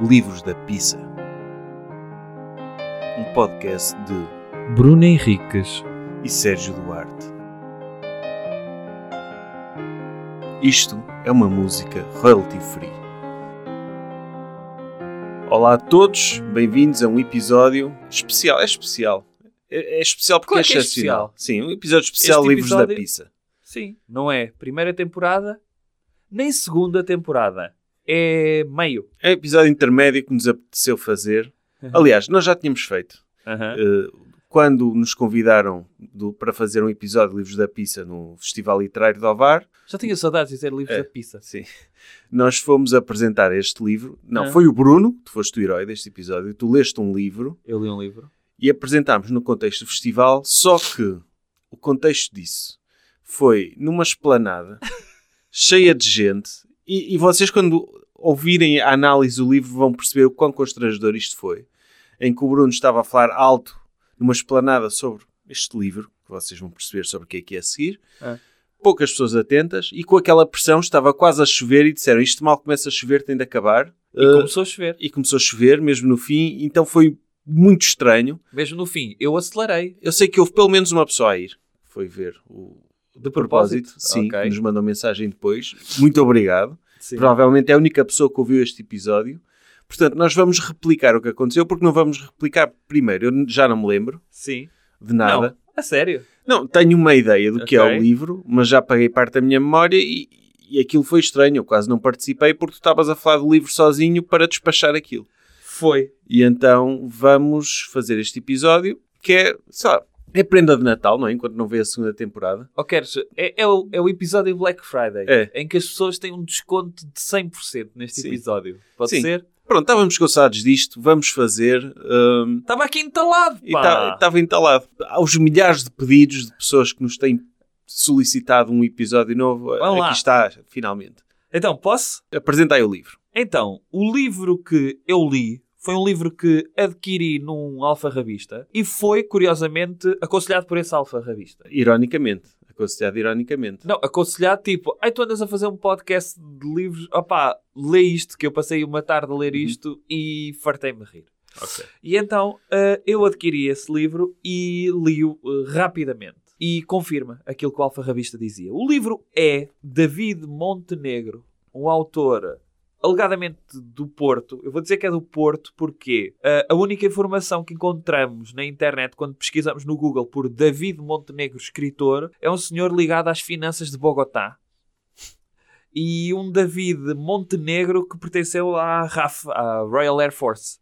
Livros da Pizza. Um podcast de Bruno Henriques e Sérgio Duarte. Isto é uma música royalty free. Olá a todos, bem-vindos a um episódio especial. É especial. É, é especial porque Claro é é excepcional. Sim, um episódio especial Este Livros da episódio- Pizza. Sim, não é primeira temporada, nem segunda temporada. É meio. É episódio intermédio que nos apeteceu fazer. Aliás, nós já tínhamos feito. Aham. Eh, quando nos convidaram do- para fazer um episódio de Livros da Pizza no Festival Literário de Ovar, Já tinha saudades de dizer livros É. da pizza. sim, nós fomos apresentar este livro. Não, Ah. foi o Bruno, tu foste o herói deste episódio, tu leste um livro Eu li um livro. e apresentámos no contexto do festival, só que o contexto disso foi numa esplanada cheia de gente e, e vocês quando ouvirem a análise do livro vão perceber o quão constrangedor isto foi, em que o Bruno estava a falar alto numa esplanada sobre este livro, que vocês vão perceber sobre o que é que é a seguir, Ah. poucas pessoas atentas e com aquela pressão estava quase a chover e disseram isto mal começa a chover, tem de acabar. E Uh, começou a chover. e começou a chover mesmo no fim, então foi muito estranho. Mesmo no fim, eu acelerei. Eu sei que houve pelo menos uma pessoa a ir. Foi ver o De propósito? Sim, Ok. que nos mandou mensagem depois. Muito obrigado. Sim. Provavelmente é a única pessoa que ouviu este episódio. Portanto, nós vamos replicar o que aconteceu, porque não vamos replicar primeiro. Eu já não me lembro Sim. de nada. Não, a sério. Não, tenho uma ideia do que é o livro, mas já paguei parte da minha memória e, e aquilo foi estranho. Eu quase não participei porque tu estavas a falar do livro sozinho para despachar aquilo. Foi. E então vamos fazer este episódio que é, lá, é prenda de Natal, não é? Enquanto não vê a segunda temporada. Ou queres, é, é, o, é o episódio Black Friday, É. em que as pessoas têm um desconto de 100% neste Sim. episódio. Pode Sim. ser? Pronto, estávamos cansados disto, vamos fazer. hum, Estava aqui entalado, pá. estava entalado. Aos milhares de pedidos de pessoas que nos têm solicitado um episódio novo, Vamos aqui lá. está, finalmente. Então, posso? Apresenta aí o livro. Então, o livro que eu li foi um livro que adquiri num alfarrabista e foi, curiosamente, aconselhado por esse alfarrabista. Ironicamente, aconselhado ironicamente. Não, aconselhado tipo, ai, tu andas a fazer um podcast de livros, opá, lê isto, que eu passei uma tarde a ler isto e fartei-me rir. Ok. E então eh, eu adquiri esse livro e li-o eh, rapidamente. E confirma aquilo que o Alfarrabista dizia. O livro é David Montenegro, um autor alegadamente do Porto. Eu vou dizer que é do Porto porque eh, a única informação que encontramos na internet quando pesquisamos no Google por David Montenegro, escritor, é um senhor ligado às finanças de Bogotá. E um David Montenegro que pertenceu à RAF, à Royal Air Force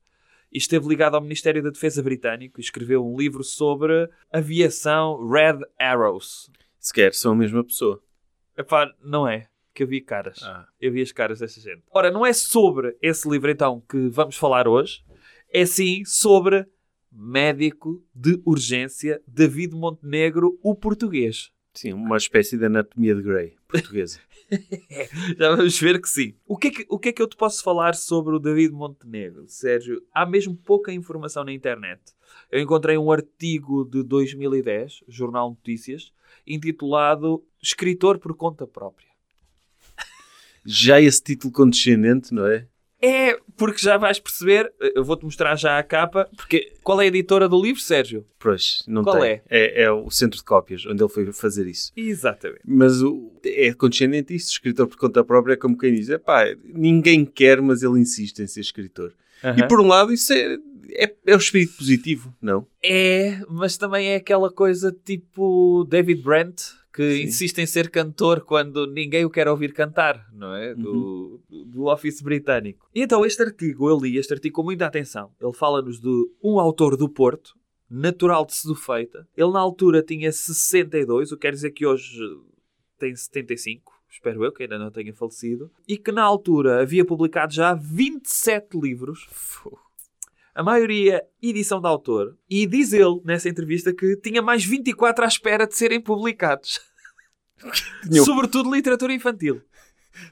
e esteve ligado ao Ministério da Defesa britânico e escreveu um livro sobre aviação Red Arrows. Sequer são a mesma pessoa. Epá, não é, que eu vi caras. Ah. Eu vi as caras desta gente. Ora, não é sobre esse livro então que vamos falar hoje, é sim sobre médico de urgência David Montenegro, o português. Sim, uma espécie de anatomia de Grey portuguesa. Já vamos ver que sim. O que, é que, o que é que eu te posso falar sobre o David Montenegro, Sérgio? Há mesmo pouca informação na internet. Eu encontrei um artigo de 2010, Jornal Notícias, intitulado Escritor por conta própria. Já esse título condescendente, não é? É, porque já vais perceber, eu vou-te mostrar já a capa. Porque, Qual é a editora do livro, Sérgio? pois, não Qual tem. é? é? É o centro de cópias, onde ele foi fazer isso. Exatamente. Mas o, é condescendente isso, escritor por conta própria, é como quem diz, pá, ninguém quer, mas ele insiste em ser escritor. E por um lado, isso é, é, é o espírito positivo, não? É, mas também é aquela coisa tipo David Brent, que Sim. insiste em ser cantor quando ninguém o quer ouvir cantar, não é? Do, do Office britânico. E então este artigo, eu li este artigo com muita atenção. Ele fala-nos de um autor do Porto, natural de Sedufeita. Ele na altura tinha 62, o que quer dizer que hoje tem 75. Espero eu que ainda não tenha falecido. E que na altura havia publicado já 27 livros a maioria edição de autor, e diz ele nessa entrevista que tinha mais 24 à espera de serem publicados. Tinha- Sobretudo literatura infantil.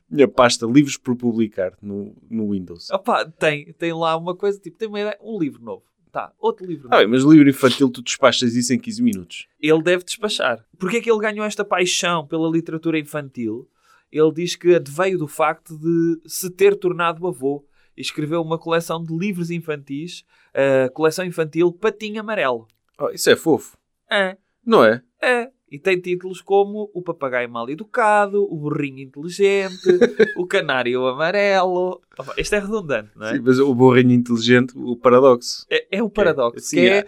Minha pasta livros por publicar no, no Windows. Opa, tem, tem lá uma coisa, tipo, tem uma ideia, um livro novo. Tá, outro livro Ah, novo. bem, mas livro infantil tu despachas isso em 15 minutos. Ele deve despachar. Porquê é que ele ganhou esta paixão pela literatura infantil? Ele diz que adveio do facto de se ter tornado avô e escreveu uma coleção de livros infantis, a coleção infantil Patinho Amarelo. Oh, isso é fofo. É, Não é? é. E tem títulos como O Papagaio Mal Educado, O Burrinho Inteligente, O Canário Amarelo. Isto é redundante, não é? Sim, mas o burrinho inteligente, o paradoxo. É, é o paradoxo. Sim, que é,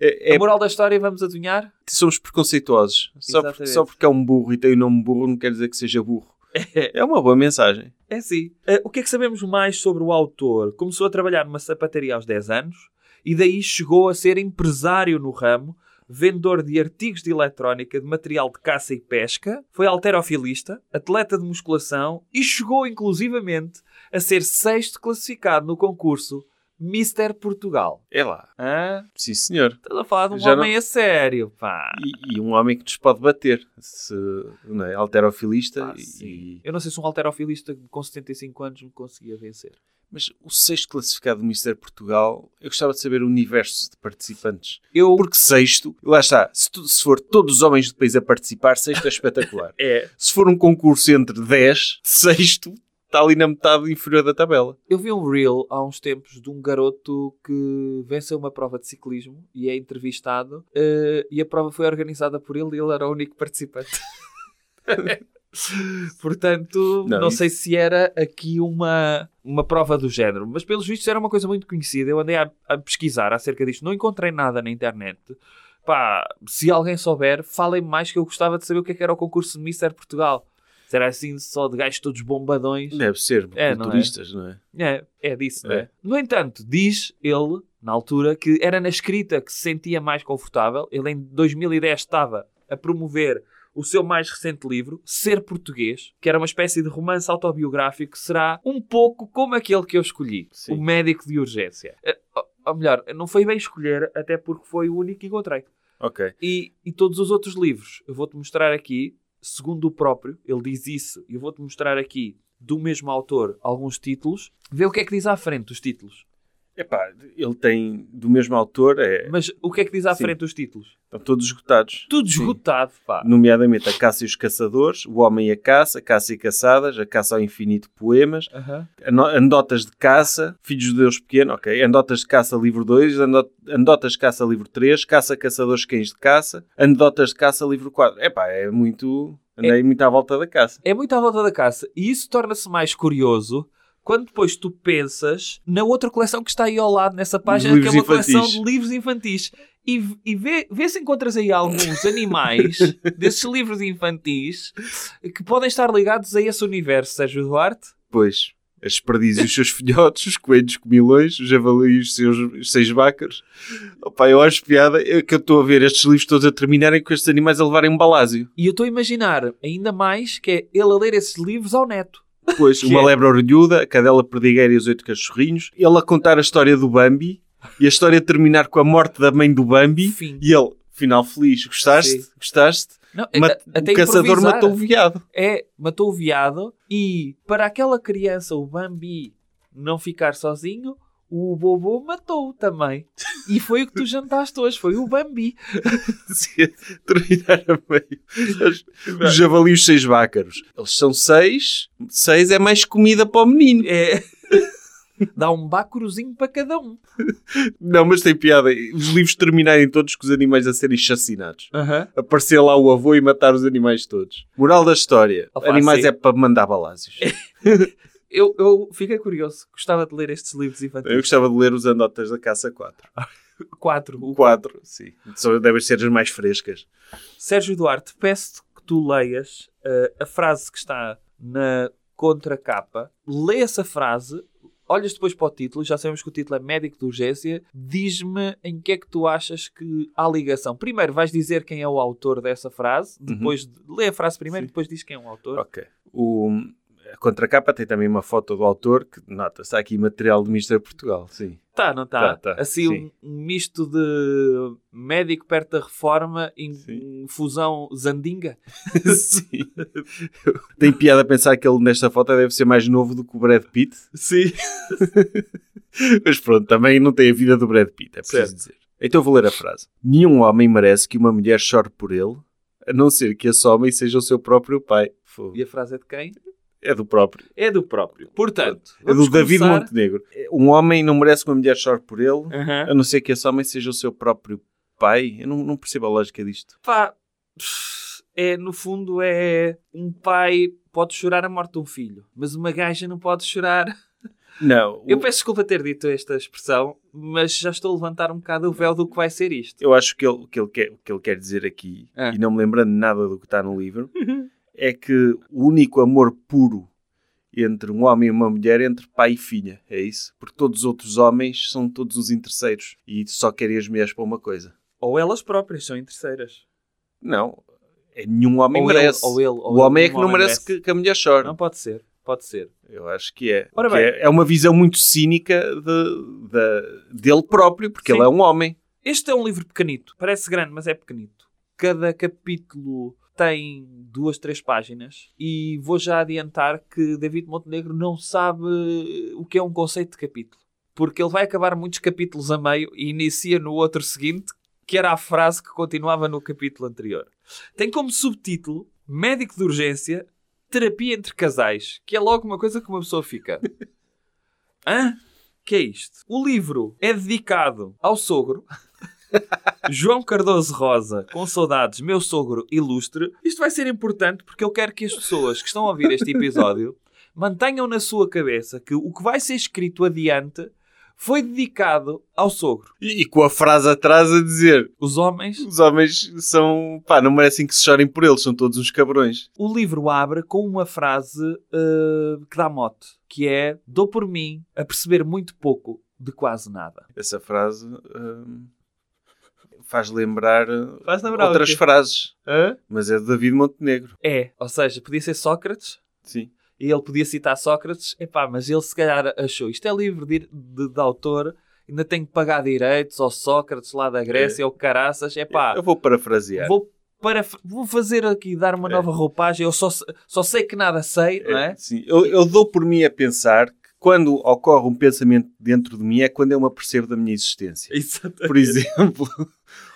É, é- a moral da história, vamos adivinhar? somos preconceituosos. Só, por- Exatamente. só porque é um burro e tem o nome burro não quer dizer que seja burro. É uma boa mensagem. É sim. Eh, o que é que sabemos mais sobre o autor? Começou a trabalhar numa sapataria aos 10 anos e daí chegou a ser empresário no ramo, vendedor de artigos de eletrónica, de material de caça e pesca, foi alterofilista, atleta de musculação e chegou inclusivamente a ser sexto classificado no concurso Mister Portugal. É lá. Hã? Sim, senhor. Estás a falar de um Já homem a sério, pá. E, e um homem que nos pode bater. Se não é? alterofilista. E-. Eu não sei se um alterofilista com 75 anos me conseguia vencer. Mas o sexto classificado do Mister Portugal, eu gostava de saber o universo de participantes. Eu... Porque sexto, lá está, se, tu- se for todos os homens do país a participar, sexto é espetacular. É, se for um concurso entre 10, sexto está ali na metade inferior da tabela. Eu vi um reel há uns tempos de um garoto que venceu uma prova de ciclismo e é entrevistado eh, e a prova foi organizada por ele e ele era o único participante. Portanto, não, Não, isso- sei se era aqui uma, uma prova do género, mas pelos vistos era uma coisa muito conhecida. Eu andei a, a pesquisar acerca disto, não encontrei nada na internet. Pá, se alguém souber, falem mais que eu gostava de saber o que é que era o concurso de Mister Portugal. Será assim só de gajos todos bombadões? Deve ser, É, não é? não é? É, é disso, É. não é? No entanto, diz ele, na altura, que era na escrita que se sentia mais confortável. Ele em 2010 estava a promover o seu mais recente livro, Ser Português, que era uma espécie de romance autobiográfico será um pouco como aquele que eu escolhi, Sim. O Médico de Urgência. Eh, Ou, ou melhor, não foi bem escolher, até porque foi o único que encontrei. Ok. E, e todos os outros livros, eu vou-te mostrar aqui, segundo o próprio, ele diz isso, e eu vou-te mostrar aqui, do mesmo autor, alguns títulos. Vê o que é que diz à frente os títulos. Epá, ele tem, do mesmo autor, é, Mas o que é que diz à Sim. frente os títulos? Estão todos esgotados. Tudo Sim. esgotado, pá. Nomeadamente A Caça e os Caçadores, O Homem e a Caça, Caça e Caçadas, A Caça ao Infinito Poemas, Aham. Ano- Anedotas de Caça, Filhos de Deus Pequeno, ok. Anedotas de Caça, livro 2, Ando- Anedotas de Caça, livro 3, Caça Caçadores Cães de Caça, Anedotas de Caça, livro 4. Epá, é muito... Andei muito à volta da caça. É muito à volta da caça. E isso torna-se mais curioso quando depois tu pensas na outra coleção que está aí ao lado nessa página, que é livros uma coleção infantis. de livros infantis. E, e vê, vê se encontras aí alguns animais desses livros infantis que podem estar ligados a esse universo, Sérgio Duarte. Pois, as perdizes e os seus filhotes, os coelhos comilões, o javali e os seus os seis vacas. Opa, eu acho piada é que eu estou a ver estes livros todos a terminarem com estes animais a levarem um balásio. E eu estou a imaginar ainda mais que é ele a ler esses livros ao neto. Que uma é? lebre orelhuda, a cadela perdigueira e os oito cachorrinhos. Ele a contar a história do Bambi e a história terminar com a morte da mãe do Bambi. Fim. E ele, final feliz, gostaste? Sim. Gostaste? Não, Ma- a- até o caçador matou o veado. É, matou o veado e para aquela criança, o Bambi, não ficar sozinho, o Bobo matou também. E foi o que tu jantaste hoje, foi o Bambi. terminar a meio. Os- javali os seis vácaros. Eles são seis. Seis é mais comida para o menino. É... Dá um bácurozinho para cada um. Não, mas tem piada. Os livros terminarem todos com os animais a serem chacinados. Aham. Aparecer lá o avô e matar os animais todos. Moral da história. Opa, animais sim. é para mandar balásios. Eu, eu fiquei curioso, gostava de ler estes livros Eu infantis. gostava de ler os Andotas da Caça 4. Quatro. O 4, sim. Só devem ser as mais frescas. Sérgio Duarte, peço que tu leias eh, a frase que está na contracapa. Lê essa frase, olhas depois para o título, já sabemos que o título é Médico de Urgência. Diz-me em que é que tu achas que há ligação. Primeiro vais dizer quem é o autor dessa frase, depois de- lê a frase primeiro e depois diz quem é o autor. Ok. O, a contracapa tem também uma foto do autor que nota-se há aqui material do Mister Portugal, sim. Tá, não tá? Tá, tá, assim, sim. um, misto de médico perto da reforma e Sim. fusão Zandinga. sim. Tem piada a pensar que ele nesta foto deve ser mais novo do que o Brad Pitt. Sim. Mas pronto, também não tem a vida do Brad Pitt, é preciso Certo. dizer. Então vou ler a frase. Nenhum homem merece que uma mulher chore por ele, a não ser que esse homem seja o seu próprio pai. Fogo. E a frase é de quem? É do próprio. É do próprio. Portanto, É do David começar- Montenegro. Um homem não merece que uma mulher chore por ele, a não ser que esse homem seja o seu próprio pai. Eu não, não percebo a lógica disto. Pá, é, no fundo é um pai pode chorar a morte de um filho, mas uma gaja não pode chorar. Não, Eu o- peço desculpa ter dito esta expressão, mas já estou a levantar um bocado o véu do que vai ser isto. eu acho que ele, que ele quer, o que ele quer dizer aqui, Ah. e não me lembrando nada do que está no livro, é que o único amor puro entre um homem e uma mulher é entre pai e filha. É isso? Porque todos os outros homens são todos uns interesseiros e só querem as mulheres para uma coisa. Ou elas próprias são interesseiras. Não. É, nenhum homem Ou ele- merece. ou ele- ou o ele- homem é que não merece merece. que, que a mulher chore. Não pode ser, pode ser. Eu acho que é. Ora bem. é, é uma visão muito cínica de, de- dele próprio, porque Sim. ele é um homem. Este é um livro pequenito. Parece grande, mas é pequenito. Cada capítulo tem duas, três páginas. E vou já adiantar que David Montenegro não sabe o que é um conceito de capítulo. Porque ele vai acabar muitos capítulos a meio e inicia no outro seguinte, que era a frase que continuava no capítulo anterior. Tem como subtítulo Médico de Urgência, Terapia entre Casais, que é logo uma coisa que uma pessoa fica. Hã? Que é isto? O livro é dedicado ao sogro João Cardoso Rosa, com saudades, meu sogro ilustre. Isto vai ser importante porque eu quero que as pessoas que estão a ouvir este episódio mantenham na sua cabeça que o que vai ser escrito adiante foi dedicado ao sogro. E, e com a frase atrás a dizer: Os homens. os homens são. pá, não merecem que se chorem por eles, são todos uns cabrões. O livro abre com uma frase eh, que dá mote, que é dou por mim a perceber muito pouco de quase nada. Essa frase hum, faz lembrar, uh, Faz lembrar outras frases, mas é de David Montenegro. É, ou seja, podia ser Sócrates, Sim. e ele podia citar Sócrates, epá, mas ele se calhar achou isto é livro de, de, de autor, ainda tenho que pagar direitos ao Sócrates lá da Grécia, ou caraças, epá, Eu vou parafrasear. vou, para, vou fazer aqui, dar uma É. nova roupagem, eu só, só sei que nada sei, não é? Sim, eu, eu dou por mim a pensar que quando ocorre um pensamento dentro de mim é quando eu me apercebo da minha existência. Exatamente. Por exemplo,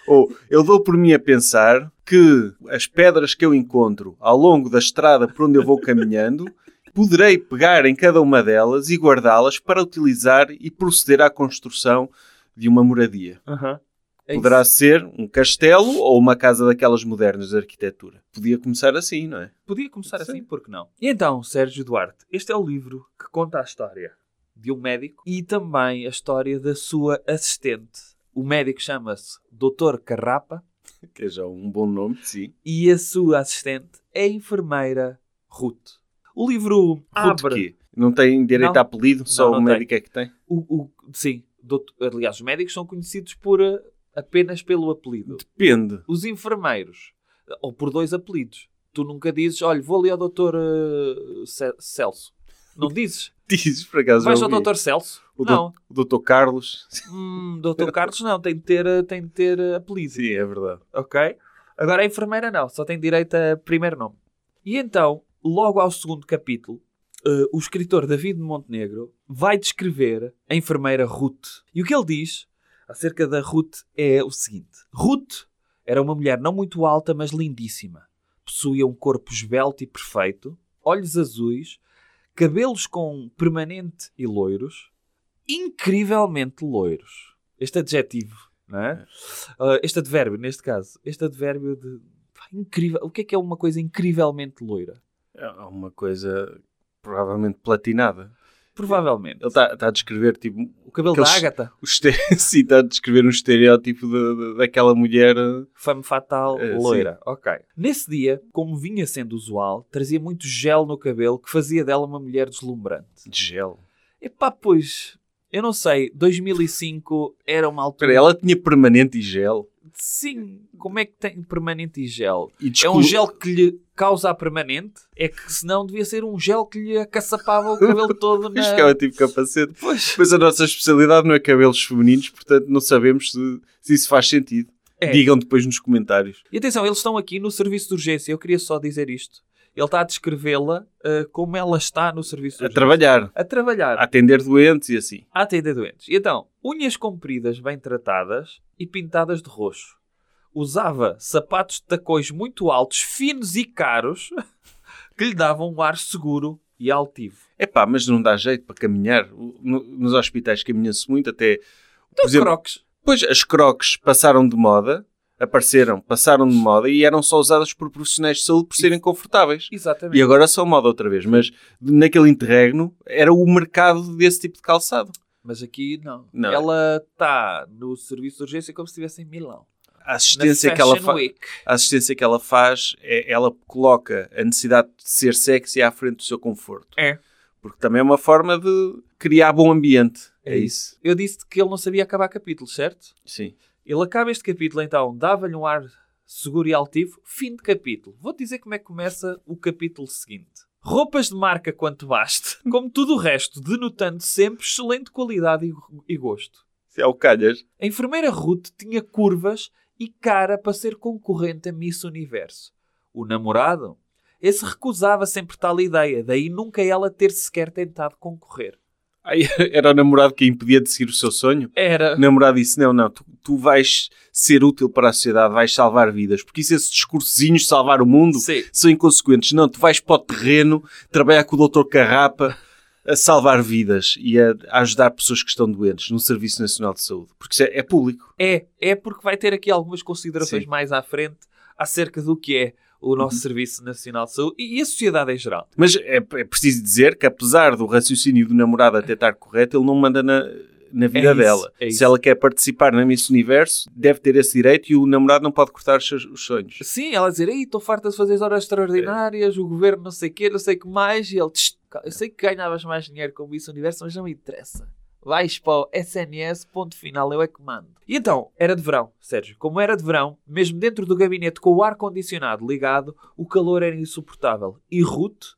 ou eu dou por mim a pensar que as pedras que eu encontro ao longo da estrada por onde eu vou caminhando, poderei pegar em cada uma delas e guardá-las para utilizar e proceder à construção de uma moradia. Aham. É Poderá isso. ser um castelo ou uma casa daquelas modernas de arquitetura. Podia começar assim, não é? Podia começar Sim. assim, porque não? E então, Sérgio Duarte, este é o livro que conta a história de um médico e também a história da sua assistente. O médico chama-se Dr. Carrapa Que é já um bom nome, sim. e a sua assistente é a enfermeira Ruth. O livro Ruth abre... quê? Não tem direito Não. a apelido? Só Não, o não médico é que tem? O, o- sim, doutor- aliás, os médicos são conhecidos por eh, apenas pelo apelido. Depende. Os enfermeiros, ou por dois apelidos. Tu nunca dizes, olha, vou ali ao doutor eh, Ce- Celso. Não dizes? Dizes, por acaso, Vais ao doutor Celso? O não. O doutor Carlos. Hum, doutor Carlos não, tem de ter, eh, tem de ter eh, apelido. Sim, é verdade. Ok? Agora a enfermeira não, só tem direito a primeiro nome. E então, logo ao segundo capítulo, eh, o escritor David Montenegro vai descrever a enfermeira Ruth. E o que ele diz acerca da Ruth é o seguinte: Ruth era uma mulher não muito alta, mas lindíssima. Possuía um corpo esbelto e perfeito, olhos azuis, cabelos com permanente e loiros, incrivelmente loiros. Este adjetivo, não é? Uh, este advérbio, neste caso, este advérbio de pá, incrível. O que é que é uma coisa incrivelmente loira? É uma coisa provavelmente platinada. Provavelmente. Ele está tá a descrever tipo. O cabelo aqueles- da Ágata, o estere- Sim, está a descrever um estereótipo de- de- daquela mulher. eh, fame fatal, É, loira. Ok. Nesse dia, como vinha sendo usual, trazia muito gel no cabelo que fazia dela uma mulher deslumbrante. de gel. Epá, pois, eu não sei, 2005 era uma altura. Espera, ela tinha permanente e gel. Sim, como é que tem permanente e gel? E É descol- um gel que lhe causa a permanente? É que senão devia ser um gel que lhe acaçapava o cabelo todo na... Que é tipo capacete. Pois. Pois a nossa especialidade não é cabelos femininos, portanto não sabemos se, se isso faz sentido. É. Digam depois nos comentários. E atenção, eles estão aqui no serviço de urgência. Eu queria só dizer isto. Ele está a descrevê-la uh, como ela está no serviço de A trabalhar, A trabalhar. a atender doentes e assim. A atender doentes. E então, unhas compridas, bem tratadas e pintadas de roxo. Usava sapatos de tacões muito altos, finos e caros, que lhe davam um ar seguro e altivo. É pá, mas não dá jeito para caminhar. No- nos hospitais caminha-se muito, até. Então, exemplo, crocs. Pois as crocs passaram de moda, apareceram, passaram de moda e eram só usadas por profissionais de saúde por serem confortáveis. Exatamente. E agora são moda outra vez. Mas naquele interregno era o mercado desse tipo de calçado. Mas aqui não. Não. Ela está no serviço de urgência como se estivesse em Milão. A assistência, que ela, Week. a assistência que ela faz, é, ela coloca a necessidade de ser sexy à frente do seu conforto. É. Porque também é uma forma de criar bom ambiente. É, É isso. Eu disse que ele não sabia acabar capítulos, certo? Sim. Ele acaba este capítulo, então, dava-lhe um ar seguro e altivo. Fim de capítulo. Vou dizer como é que começa o capítulo seguinte. Roupas de marca quanto baste, como tudo o resto, denotando sempre excelente qualidade e, gosto. Se é o calhas. A enfermeira Ruth tinha curvas e cara para ser concorrente a Miss Universo. O namorado? Esse recusava sempre tal ideia, daí nunca ela ter sequer tentado concorrer. Era o namorado que a impedia de seguir o seu sonho? Era. O namorado disse: Não, não, tu, tu vais ser útil para a sociedade, vais salvar vidas. Porque isso, esses discursozinhos de salvar o mundo Sim. são inconsequentes. Não, tu vais para o terreno trabalhar com o Dr. Carrapa a salvar vidas e a, a ajudar pessoas que estão doentes no Serviço Nacional de Saúde. Porque isso é, é público. É, é porque vai ter aqui algumas considerações Sim. mais à frente acerca do que é o nosso Serviço Nacional de Saúde e a sociedade em geral. Mas é, é preciso dizer que, apesar do raciocínio do namorado até estar correto, ele não manda na, na vida É isso, dela. é Se ela quer participar na Miss Universo, deve ter esse direito e o namorado não pode cortar os seus os sonhos. Sim, ela dizer, ei, estou farta de fazer as horas extraordinárias, o governo não sei o quê, não sei o que mais, e ele, "Tch, eu sei que ganhavas mais dinheiro com isso universo, mas não me interessa. Vais para o SNS, ponto final, eu é que mando. E então, era de verão, Sérgio. Como era de verão, mesmo dentro do gabinete com o ar-condicionado ligado, o calor era insuportável. E Ruth,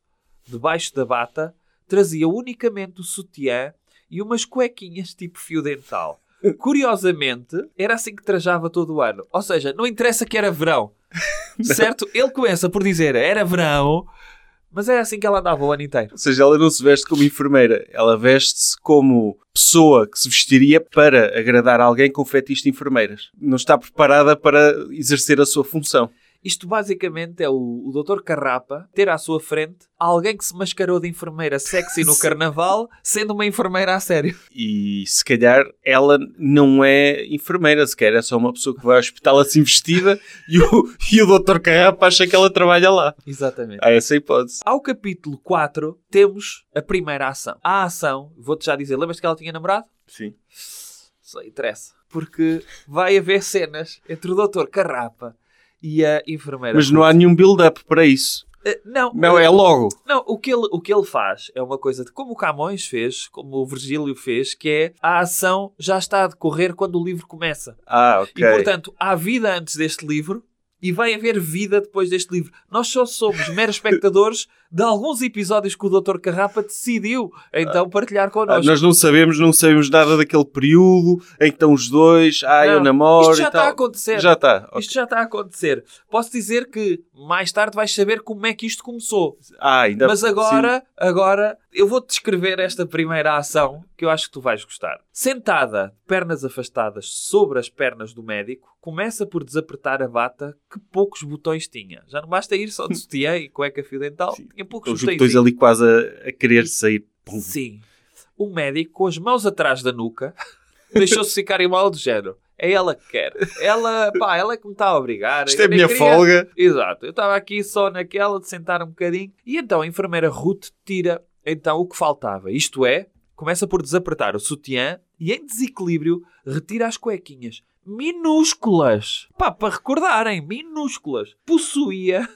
debaixo da bata, trazia unicamente o sutiã e umas cuequinhas tipo fio dental. Curiosamente, era assim que trajava todo o ano. Ou seja, não interessa que era verão. Certo? Ele começa por dizer era verão, mas era assim que ela andava o ano inteiro. Ou seja, ela não se veste como enfermeira, ela veste-se como pessoa que se vestiria para agradar alguém com fetiche de enfermeiras. Não está preparada para exercer a sua função. Isto basicamente é o, o Dr. Carrapa ter à sua frente alguém que se mascarou de enfermeira sexy no carnaval, sendo uma enfermeira a sério. E se calhar ela não é enfermeira, sequer é só uma pessoa que vai ao hospital assim vestida e o, e o Dr. Carrapa acha que ela trabalha lá. Exatamente. Há essa hipótese. Ao capítulo 4, temos a primeira ação. A ação, vou-te já dizer, lembras que ela tinha namorado? Sim. Só interessa. Porque vai haver cenas entre o Dr. Carrapa e a enfermeira. Mas não há nenhum build-up para isso. Eh, não, Não, eh, é logo. Não, o que, ele, o que ele faz é uma coisa de como o Camões fez, como o Virgílio fez, que é a ação já está a decorrer quando o livro começa. Ah, ok. E portanto, há vida antes deste livro e vai haver vida depois deste livro. Nós só somos meros espectadores de alguns episódios que o Dr. Carrapa decidiu então partilhar Ah, connosco. nós não sabemos, não sabemos nada daquele período em que estão os dois, ah, eu namoro Isto já está a acontecer. Já está. ok. Isto já está a acontecer. Posso dizer que mais tarde vais saber como é que isto começou. Ah, ainda Mas agora, agora, eu vou-te descrever esta primeira ação que eu acho que tu vais gostar. Sentada, pernas afastadas sobre as pernas do médico, começa por desapertar a bata que poucos botões tinha. Já não basta ir só de sutiã e cueca fio dental, Sim. Tinha poucos Os botões. botões ali quase a, a querer sair. Pum. Sim. O médico, com as mãos atrás da nuca, deixou-se ficar em mal do género. É ela que quer. Ela, pá, ela é que me está a obrigar. Isto é Eu a nem minha queria- folga. Exato. Eu estava aqui só naquela de sentar um bocadinho. E então a enfermeira Ruth tira então o que faltava. Isto é, começa por desapertar o sutiã e em desequilíbrio retira as cuequinhas. Minúsculas. Pá, para recordarem, minúsculas. Possuía,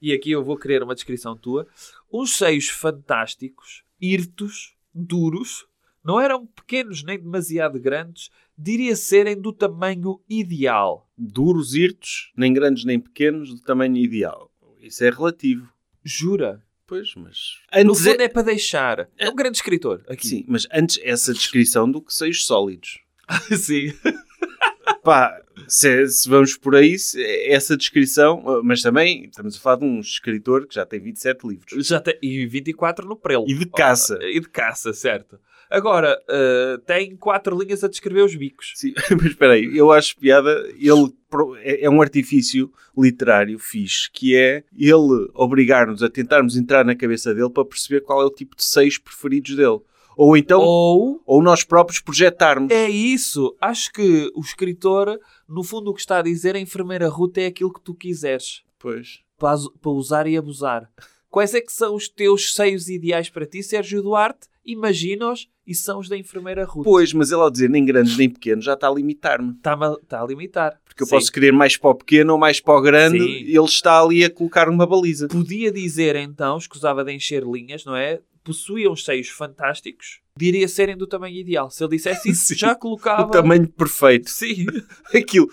e aqui eu vou querer uma descrição tua, uns seios fantásticos, hirtos, duros. Não eram pequenos nem demasiado grandes, diria serem do tamanho ideal. Duros, hirtos, nem grandes nem pequenos, do tamanho ideal. Isso é relativo. Jura? Pois, mas... No Antes fundo é... é para deixar. É um grande escritor. Aqui. Sim, mas antes essa descrição do que seios sólidos. Sim. Pá, se, se vamos por aí, se- essa descrição... Mas também estamos a falar de um escritor que já tem 27 livros. Já tem, e 24 no prelo. E de caça. E de caça, certo. Agora, uh, tem quatro linhas a descrever os bicos. Sim, mas espera aí, eu acho piada, ele é é um artifício literário fixe, que é ele obrigar-nos a tentarmos entrar na cabeça dele para perceber qual é o tipo de seios preferidos dele. Ou então, ou, Ou nós próprios projetarmos. é isso. Acho que o escritor, no fundo, o que está a dizer, a enfermeira Ruth é aquilo que tu quiseres Pois. para, para usar e abusar. Quais é que são os teus seios ideais para ti, Sérgio Duarte? Imagina-os e são os da enfermeira Ruth. Pois, mas ele ao dizer nem grandes nem pequenos já está a limitar-me. Está-me a, está a limitar. Porque eu Sim. posso querer mais para o pequeno ou mais para o grande, Sim. ele está ali a colocar uma baliza. Podia dizer então, escusava de encher linhas, não é? Possuíam seios fantásticos, diria serem do tamanho ideal. Se ele dissesse isso, Sim. já colocava. O tamanho perfeito. Sim. Aquilo.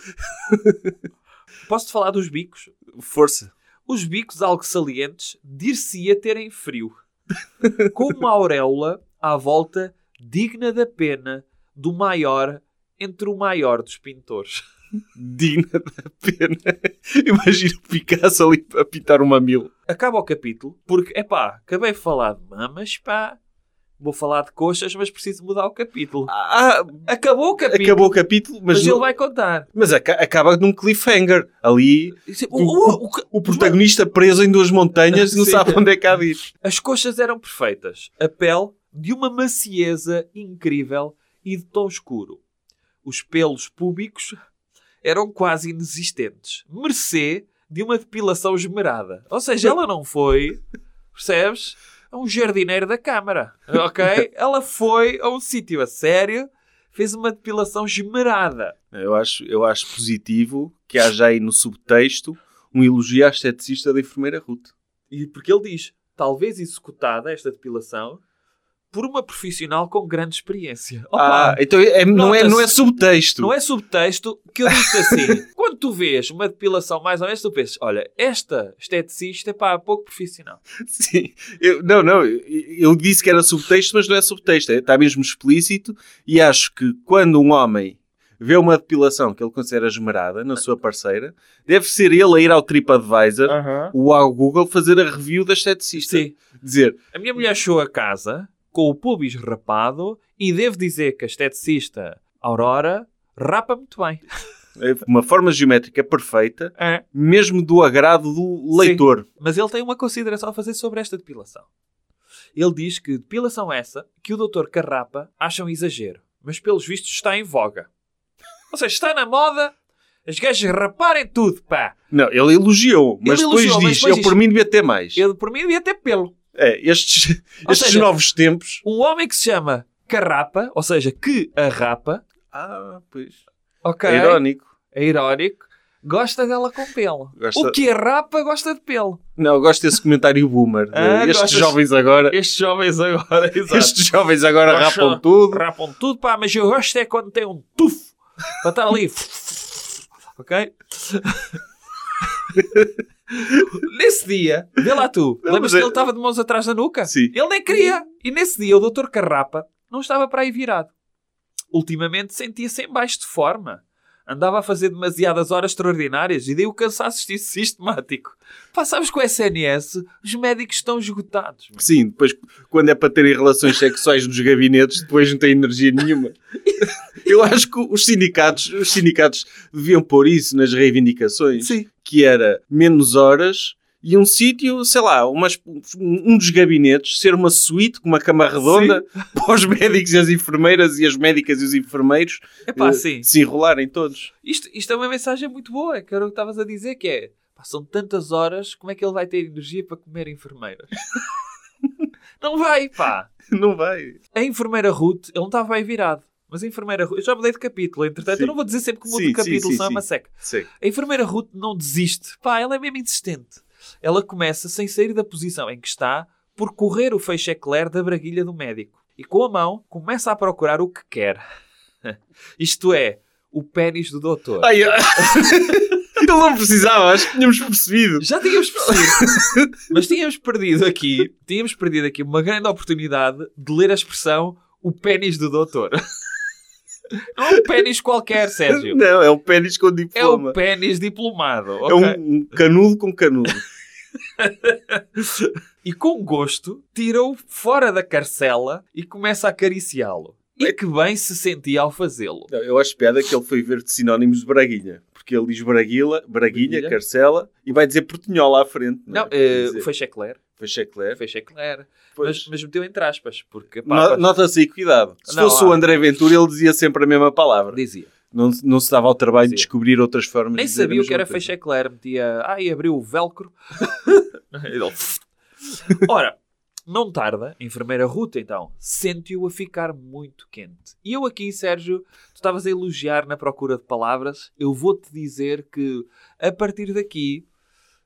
Posso-te falar dos bicos? Força. Os bicos, algo salientes, dir-se-ia terem frio. Com uma auréola à volta digna da pena do maior entre o maior dos pintores. Digna da pena. Imagina o Picasso ali a pintar um mamilo. Acaba o capítulo, porque, epá, acabei de falar de mamas, pá. Vou falar de coxas, mas preciso mudar o capítulo. Ah, Acabou o capítulo, acabou o capítulo, mas, mas, não- ele vai contar. mas aca- acaba num cliffhanger. Ali, o, o- o- o- protagonista preso em duas montanhas e não sabe onde é que há de ir. As coxas eram perfeitas. A pele de uma macieza incrível e de tom escuro. Os pelos púbicos eram quase inexistentes. Mercê de uma depilação esmerada. Ou seja, ela não foi, percebes? A um jardineiro da Câmara. Ok? ela foi a um sítio a sério, fez uma depilação esmerada. Eu acho, eu acho positivo que haja aí no subtexto um elogio à esteticista da enfermeira Ruth. E porque ele diz, talvez executada esta depilação por uma profissional com grande experiência. Opa, Ah, então é- não, é, não é subtexto. Não é subtexto que eu disse assim. quando tu vês uma depilação mais ou menos, tu pensas, olha, esta esteticista é pá, pouco profissional. Sim. Eu- não, não. Eu, disse que era subtexto, mas não é subtexto. é- Está mesmo explícito. E acho que quando um homem vê uma depilação que ele considera esmerada na sua parceira, deve ser ele a ir ao TripAdvisor ou ao Google fazer a review da esteticista. Sim. Dizer, A minha mulher chegou a casa com o pubis rapado e devo dizer que a esteticista Aurora rapa muito bem. é uma forma geométrica perfeita, É. mesmo do agrado do leitor. Mas ele tem uma consideração a fazer sobre esta depilação. Ele diz que depilação essa que o doutor Carrapa acha um exagero, mas pelos vistos está em voga. Ou seja, está na moda as gajas raparem tudo, pá. Não, ele elogiou, mas Ele depois elogiou, mas diz: depois Eu diz- por mim devia ter mais. Eu, por mim, devia ter pelo. É, estes, estes seja, novos tempos. Um homem que se chama Carrapa, ou seja, que a rapa, Ah, pois. ok? É irónico. É irónico. Gosta dela com pelo. Gosta- O que a rapa gosta de pelo. Não, eu gosto desse comentário boomer. de, Ah, estes gostas- jovens agora. Estes jovens agora, exato. Estes jovens agora Gostam- rapam tudo. Rapam tudo, pá, mas eu gosto é quando tem um tufo para estar ali. ok? nesse dia, vê lá tu, Não, lembras mas que é- ele estava de mãos atrás da nuca? Sim. Ele nem queria. E nesse dia o doutor Carrapa não estava para aí virado. Ultimamente sentia-se em baixo de forma. Andava a fazer demasiadas horas extraordinárias e daí o cansaço sistemático. Pá, sabes que o SNS, os médicos estão esgotados. meu. Sim, depois quando é para terem relações sexuais nos gabinetes, depois não tem energia nenhuma. Eu acho que os sindicatos, os sindicatos deviam pôr isso nas reivindicações, Sim. que era menos horas e um sítio, sei lá, umas- um dos gabinetes ser uma suíte com uma cama redonda para os médicos e as enfermeiras e as médicas e os enfermeiros Epá, eh, sim. se enrolarem todos. Isto, isto é uma mensagem muito boa, que era o que estavas a dizer, que é, são tantas horas, como é que ele vai ter energia para comer enfermeiras? não vai, pá. Não vai. A enfermeira Ruth, ele não estava bem virado. Mas a enfermeira Ruth, eu já mudei de capítulo, entretanto, Sim. eu não vou dizer sempre que mudo Sim, de capítulo, sim, sim, senão é sim. uma seca. A enfermeira Ruth não desiste. Pá, ela é mesmo insistente. Ela começa, sem sair da posição em que está, por correr o feixe eclair da braguilha do médico. E com a mão, começa a procurar o que quer. Isto é, o pênis do doutor. Ai, Ele não precisava, acho que tínhamos percebido. Já tínhamos percebido. Mas tínhamos perdido aqui, tínhamos perdido aqui uma grande oportunidade de ler a expressão o pênis do doutor. Não é um pênis qualquer, Sérgio. Não, é o pênis com É diploma. o pênis diplomado. É ok? um, um canudo com canudo. e com gosto tira-o fora da carcela e começa a acariciá-lo. E que bem se sentia ao fazê-lo. Não, eu acho piada que ele foi ver de sinónimos de Braguilha. Porque ele diz Braguila, Braguilha, Braguilha. Carcela e vai dizer Portinhola à frente. Não, é? Quer eh, dizer, foi Checler. foi Checler. Foi Checler. Mas, mas meteu entre aspas, porque pá, No- pá, Nota-se aí, cuidado. Se Não, fosse o André Ventura, ele dizia sempre a mesma palavra. dizia. Não, não se dava ao trabalho de Dizia. descobrir outras formas Nem de sabia o que era coisa. Fechecler. Metia. Ai, abriu o velcro. Ora, não tarda, a enfermeira Ruth, então, sente-o a ficar muito quente. E eu aqui, Sérgio, tu estavas a elogiar na procura de palavras. Eu vou-te dizer que, a partir daqui,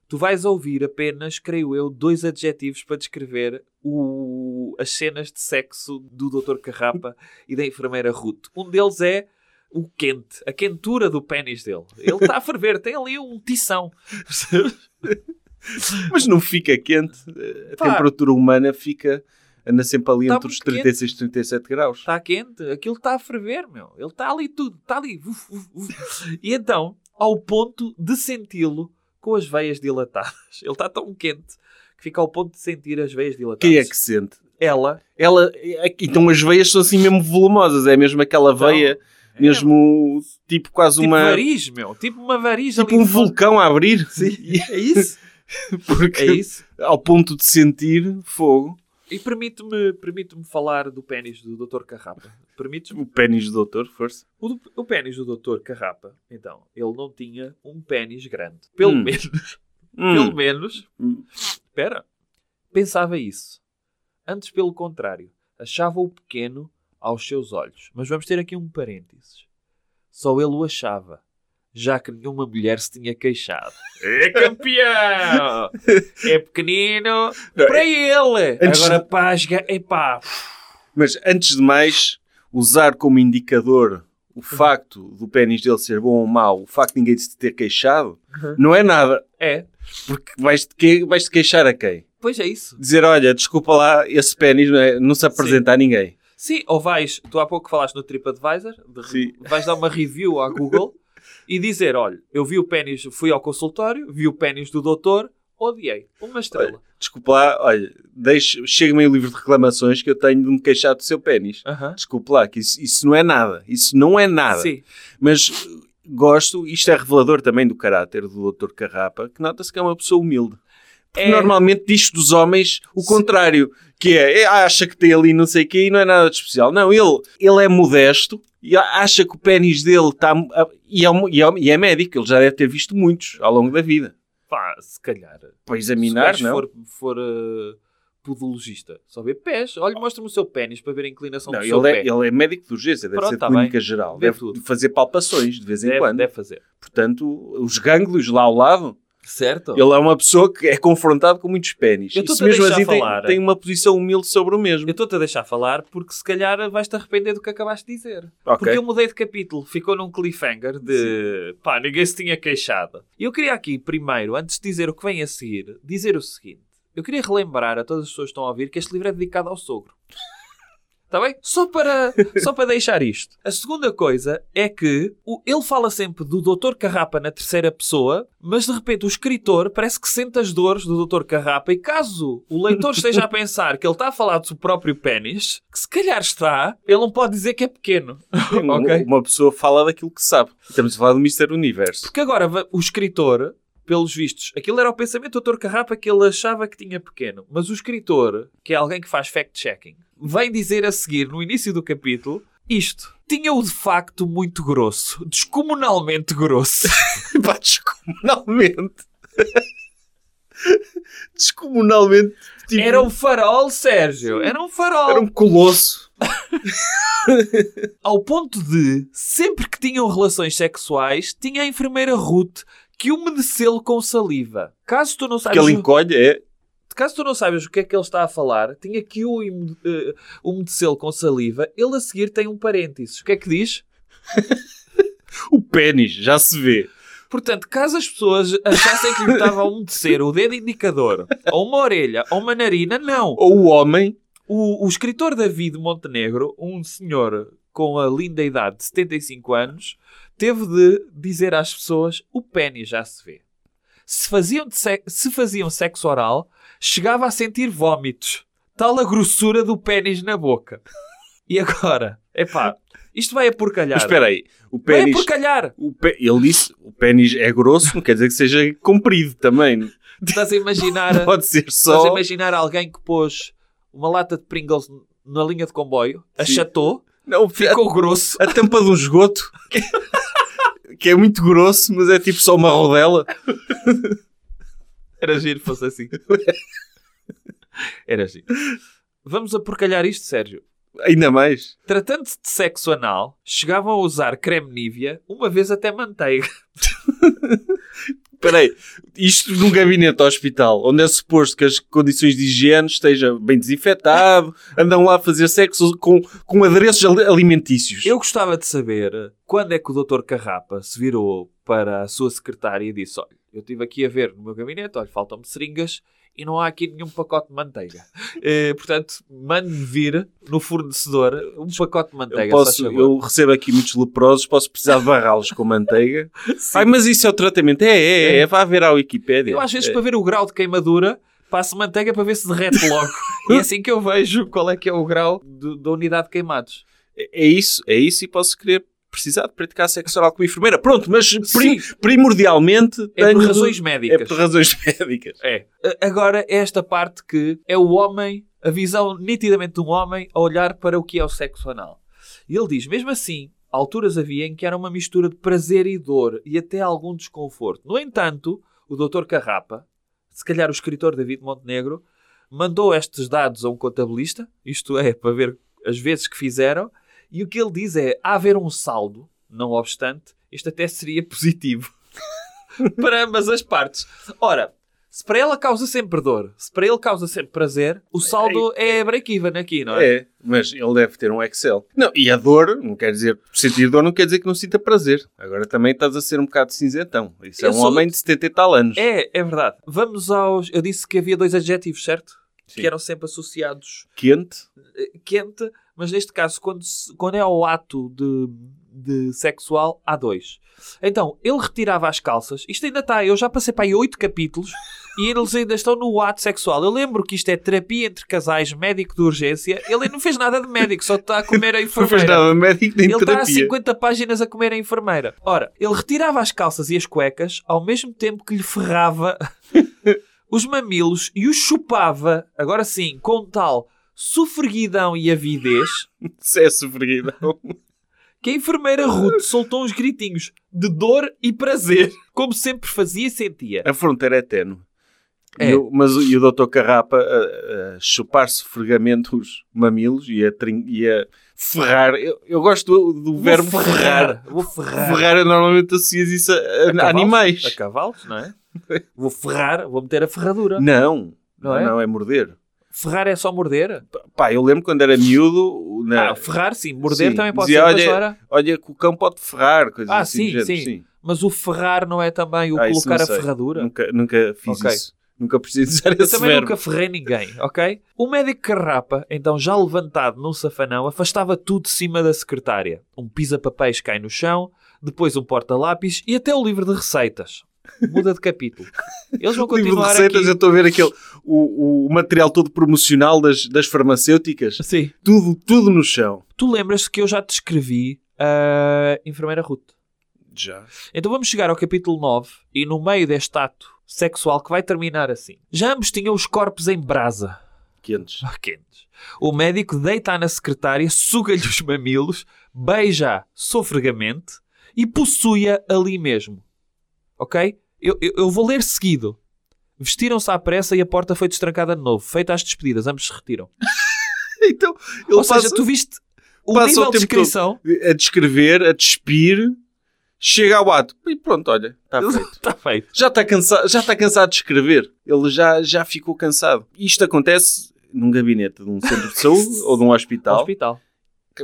tu vais ouvir apenas, creio eu, dois adjetivos para descrever o- as cenas de sexo do Dr. Carrapa e da enfermeira Ruth. Um deles é o quente, a quentura do pênis dele. Ele está a ferver, tem ali um tição. Mas não fica quente. A Pá. temperatura humana fica... Anda sempre ali Tá entre os muito quente. 36 e 37 graus. Está quente, aquilo está a ferver, meu. Ele está ali tudo, está ali. Uf, uf, uf. E então, ao ponto de senti-lo com as veias dilatadas. Ele está tão quente que fica ao ponto de sentir as veias dilatadas. Quem é que sente? Ela. Ela, é- então as veias são assim mesmo volumosas. É mesmo aquela Então, veia, é, mesmo tipo quase Tipo uma... variz, meu. Tipo uma variz Tipo um vulcão a abrir. Sim, é isso. Porque É isso. ao ponto de sentir fogo. E permite-me permite falar do pênis do Dr. Carrapa. Permites-me? O pênis do doutor, força. O, do- o pênis do Dr. Carrapa, então, ele não tinha um pênis grande. Pelo Hum. menos. Hum. Pelo menos. Hum. Espera. Pensava isso. Antes, pelo contrário, achava-o pequeno aos seus olhos. Mas vamos ter aqui um parênteses. Só ele o achava, já que nenhuma mulher se tinha queixado. É campeão! É pequenino para ele! Antes- Agora pasga, epá! Mas antes de mais, usar como indicador o facto do pênis dele ser bom ou mau, o facto de ninguém se ter queixado, não é nada. É, Porque vais-te que... vais queixar a quem? pois é isso. Dizer, olha, desculpa lá, esse pênis não, é- não se apresenta a ninguém. Sim, ou vais, tu há pouco falaste no TripAdvisor, de- Sim. vais dar uma review à Google e dizer: olha, eu vi o pênis, fui ao consultório, vi o pênis do doutor, odiei. Uma estrela. Desculpa lá, olha, deixe... chega-me aí o livro de reclamações que eu tenho de me queixar do seu pênis. Aham. Desculpe lá, que isso, isso não é nada. Isso não é nada. Sim. Mas uh, gosto, isto é revelador também do caráter do Dr. Carrapa, que nota-se que é uma pessoa humilde. Porque É. normalmente diz dos homens o contrário, que é, é, acha que tem ali não sei o quê e não é nada de especial. Não, ele, ele é modesto e acha que o pênis dele está... E é, e, é, e é médico, ele já deve ter visto muitos ao longo da vida. Pá, se calhar. Para examinar, se não? for, for uh, podologista, só vê pés. Olha, mostra-me o seu pênis para ver a inclinação Não, do seu ele, é, pé. ele é médico de urgência, deve Pronto, ser tá clínica bem. geral. Vê Deve tudo. fazer palpações de vez em deve, quando. deve fazer. Portanto, os gânglios lá ao lado Certo? Ele é uma pessoa que é confrontado com muitos pênis. Eu estou-te a mesmo deixar assim tem, falar. tem uma posição humilde sobre o mesmo. Eu estou-te a deixar falar porque se calhar vais-te arrepender do que acabaste de dizer. Ok. Porque eu mudei de capítulo, ficou num cliffhanger de pá, ninguém se tinha queixado. E eu queria aqui, primeiro, antes de dizer o que vem a seguir, dizer o seguinte: eu queria relembrar a todas as pessoas que estão a ouvir que este livro é dedicado ao sogro. Está bem? Só para, só para deixar isto. A segunda coisa é que o- ele fala sempre do Dr. Carrapa na terceira pessoa, mas de repente o escritor parece que sente as dores do Dr. Carrapa e caso o leitor esteja a pensar que ele está a falar do seu próprio pênis, que se calhar está, ele não pode dizer que é pequeno. ok? Uma pessoa fala daquilo que sabe. Estamos a falar do Mr. Universo. Porque agora o escritor, pelos vistos, aquilo era o pensamento do Dr. Carrapa que ele achava que tinha pequeno. Mas o escritor, que é alguém que faz fact-checking, vem dizer a seguir, no início do capítulo, isto. Tinha-o de facto muito grosso. Descomunalmente grosso. Pá, descomunalmente. descomunalmente. Tipo, Era um farol, Sérgio. Era um farol. era um colosso. Ao ponto de, sempre que tinham relações sexuais, tinha a enfermeira Ruth que umedecê-lo com saliva. Caso tu não Que saibas... ele encolhe, é. Caso tu não saibas o que é que ele está a falar, tinha que o eh, umedecê-lo com saliva. Ele a seguir tem um parênteses. O que é que diz? O pênis, já se vê. Portanto, caso as pessoas achassem que lhe estava a umedecer o dedo indicador, ou uma orelha, ou uma narina, não. Ou o homem. O, o escritor David Montenegro, um senhor com a linda idade de 75 anos, teve de dizer às pessoas: o pênis já se vê. se faziam, se faziam sexo oral, chegava a sentir vómitos. Tal a grossura do pênis na boca. E agora? Epá, isto vai a porcalhar. Mas espera aí, o vai a pênis... porcalhar. o pé- ele disse o pênis é grosso, não quer dizer que seja comprido também. Estás a imaginar, Pode ser estás a só... imaginar alguém que pôs uma lata de Pringles na linha de comboio, achatou, Não, ficou grosso. a, a tampa de um esgoto, que, que é muito grosso, mas é tipo só uma rodela. Era giro fosse assim. Era giro. Vamos a porcalhar isto, Sérgio. Ainda mais. Tratando-se de sexo anal, chegavam a usar creme Nivea, uma vez até manteiga. Espera aí, isto num gabinete ao hospital, onde é suposto que as condições de higiene estejam bem desinfetado, andam lá a fazer sexo com, com adereços ali- alimentícios. Eu gostava de saber quando é que o Dr. Carrapa se virou para a sua secretária e disse: Olha, eu estive aqui a ver no meu gabinete, olha, faltam-me seringas e não há aqui nenhum pacote de manteiga. Eh, portanto, mande-me vir no fornecedor um pacote de manteiga. Eu, posso, eu recebo aqui muitos leprosos, posso precisar de barrá-los com manteiga. Sim. Ai, mas isso é o tratamento. É, é, é. É. Vá ver à Wikipédia. Eu às vezes, é. para ver o grau de queimadura, passo manteiga para ver se derrete logo. e é assim que eu vejo qual é que é o grau da unidade de queimados. É isso, é isso e posso querer precisar de praticar sexo oral com a enfermeira. Pronto, mas prim- primordialmente É por razões É médicas. por razões médicas. É. Agora, é esta parte que é o homem, a visão nitidamente de um homem a olhar para o que é o sexo anal. E ele diz, mesmo assim, alturas havia em que era uma mistura de prazer e dor e até algum desconforto. No entanto, o Dr. Carrapa, se calhar o escritor David Montenegro, mandou estes dados a um contabilista, isto é, para ver as vezes que fizeram, e o que ele diz é, a haver um saldo, não obstante, isto até seria positivo para ambas as partes. Ora, se para ela causa sempre dor, se para ele causa sempre prazer, o saldo é break-even aqui, não é? É, mas ele deve ter um Excel. Não, e a dor, não quer dizer, sentir dor não quer dizer que não sinta prazer. Agora também estás a ser um bocado cinzentão. Isso é Eu um sou- homem de 70 e tal anos. É, é verdade. Vamos aos. Eu disse que havia dois adjetivos, certo? Sim. Que eram sempre associados Quente. eh, quente, mas neste caso, quando, se- quando é ao ato de, de sexual, há dois. Então, ele retirava as calças. Isto ainda está, eu já passei para aí oito capítulos e eles ainda estão no ato sexual. Eu lembro que isto é terapia entre casais, médico de urgência. Ele não fez nada de médico, só está a comer a Não enfermeira. fez nada médico nem Ele está a terapia. 50 páginas a comer a enfermeira. Ora, ele retirava as calças e as cuecas ao mesmo tempo que lhe ferrava os mamilos e os chupava, agora sim, com tal sofreguidão e avidez Isso é sofreguidão. que a enfermeira Ruth soltou uns gritinhos de dor e prazer, como sempre fazia e sentia. A fronteira é ténue. É. E o- mas o- e o Dr. Carrapa a, a chupar-se fregamente os mamilos e a, trin- e a ferrar. Eu, eu gosto do, do Vou verbo ferrar. Vou ferrar. Ferrar, normalmente associas isso a, a- a animais. A cavalos, não é? Vou ferrar, vou meter a ferradura. Não, Não é? não é morder. Ferrar é só morder? Pá, eu lembro quando era miúdo. Na, Ah, ferrar sim, morder Sim, também pode dizia, ser, olha, Olha que o cão pode ferrar, coisas Ah, assim. sim, género, sim. Mas o ferrar não é também o Ah, colocar a sei. ferradura? Nunca, nunca fiz Ok. isso. Nunca precisei usar Eu esse também verbo. nunca ferrei ninguém, ok? O médico Carrapa, então já levantado num safanão, afastava tudo de cima da secretária. Um pisa-papéis cai no chão, depois um porta-lápis e até o livro de receitas. Muda de capítulo. Eles vão Livro de continuar receitas, eu aqui. estou a ver aquele, o, o material todo promocional das, das farmacêuticas. Sim. Tudo, tudo no chão. Tu lembras que eu já te escrevi a enfermeira Ruth. Já. Então vamos chegar ao capítulo 9 e no meio deste ato sexual que vai terminar assim. Já ambos tinham os corpos em brasa. Quentes. Ah, quentes. O médico deita na secretária, suga-lhe os mamilos, beija sofregamente e possui-a ali mesmo. Ok? Eu, eu, eu vou ler seguido. Vestiram-se à pressa e a porta foi destrancada de novo. Feita as despedidas, ambos se retiram. Então, ele Ou seja, passa tu viste o passa nível o de descrição. a descrever, a despir, chega ao ato. E pronto, olha, está feito. Está feito. Já está cansado, já está cansado de escrever. Ele já, já ficou cansado. Isto acontece num gabinete de um centro de saúde ou de um hospital. Hospital.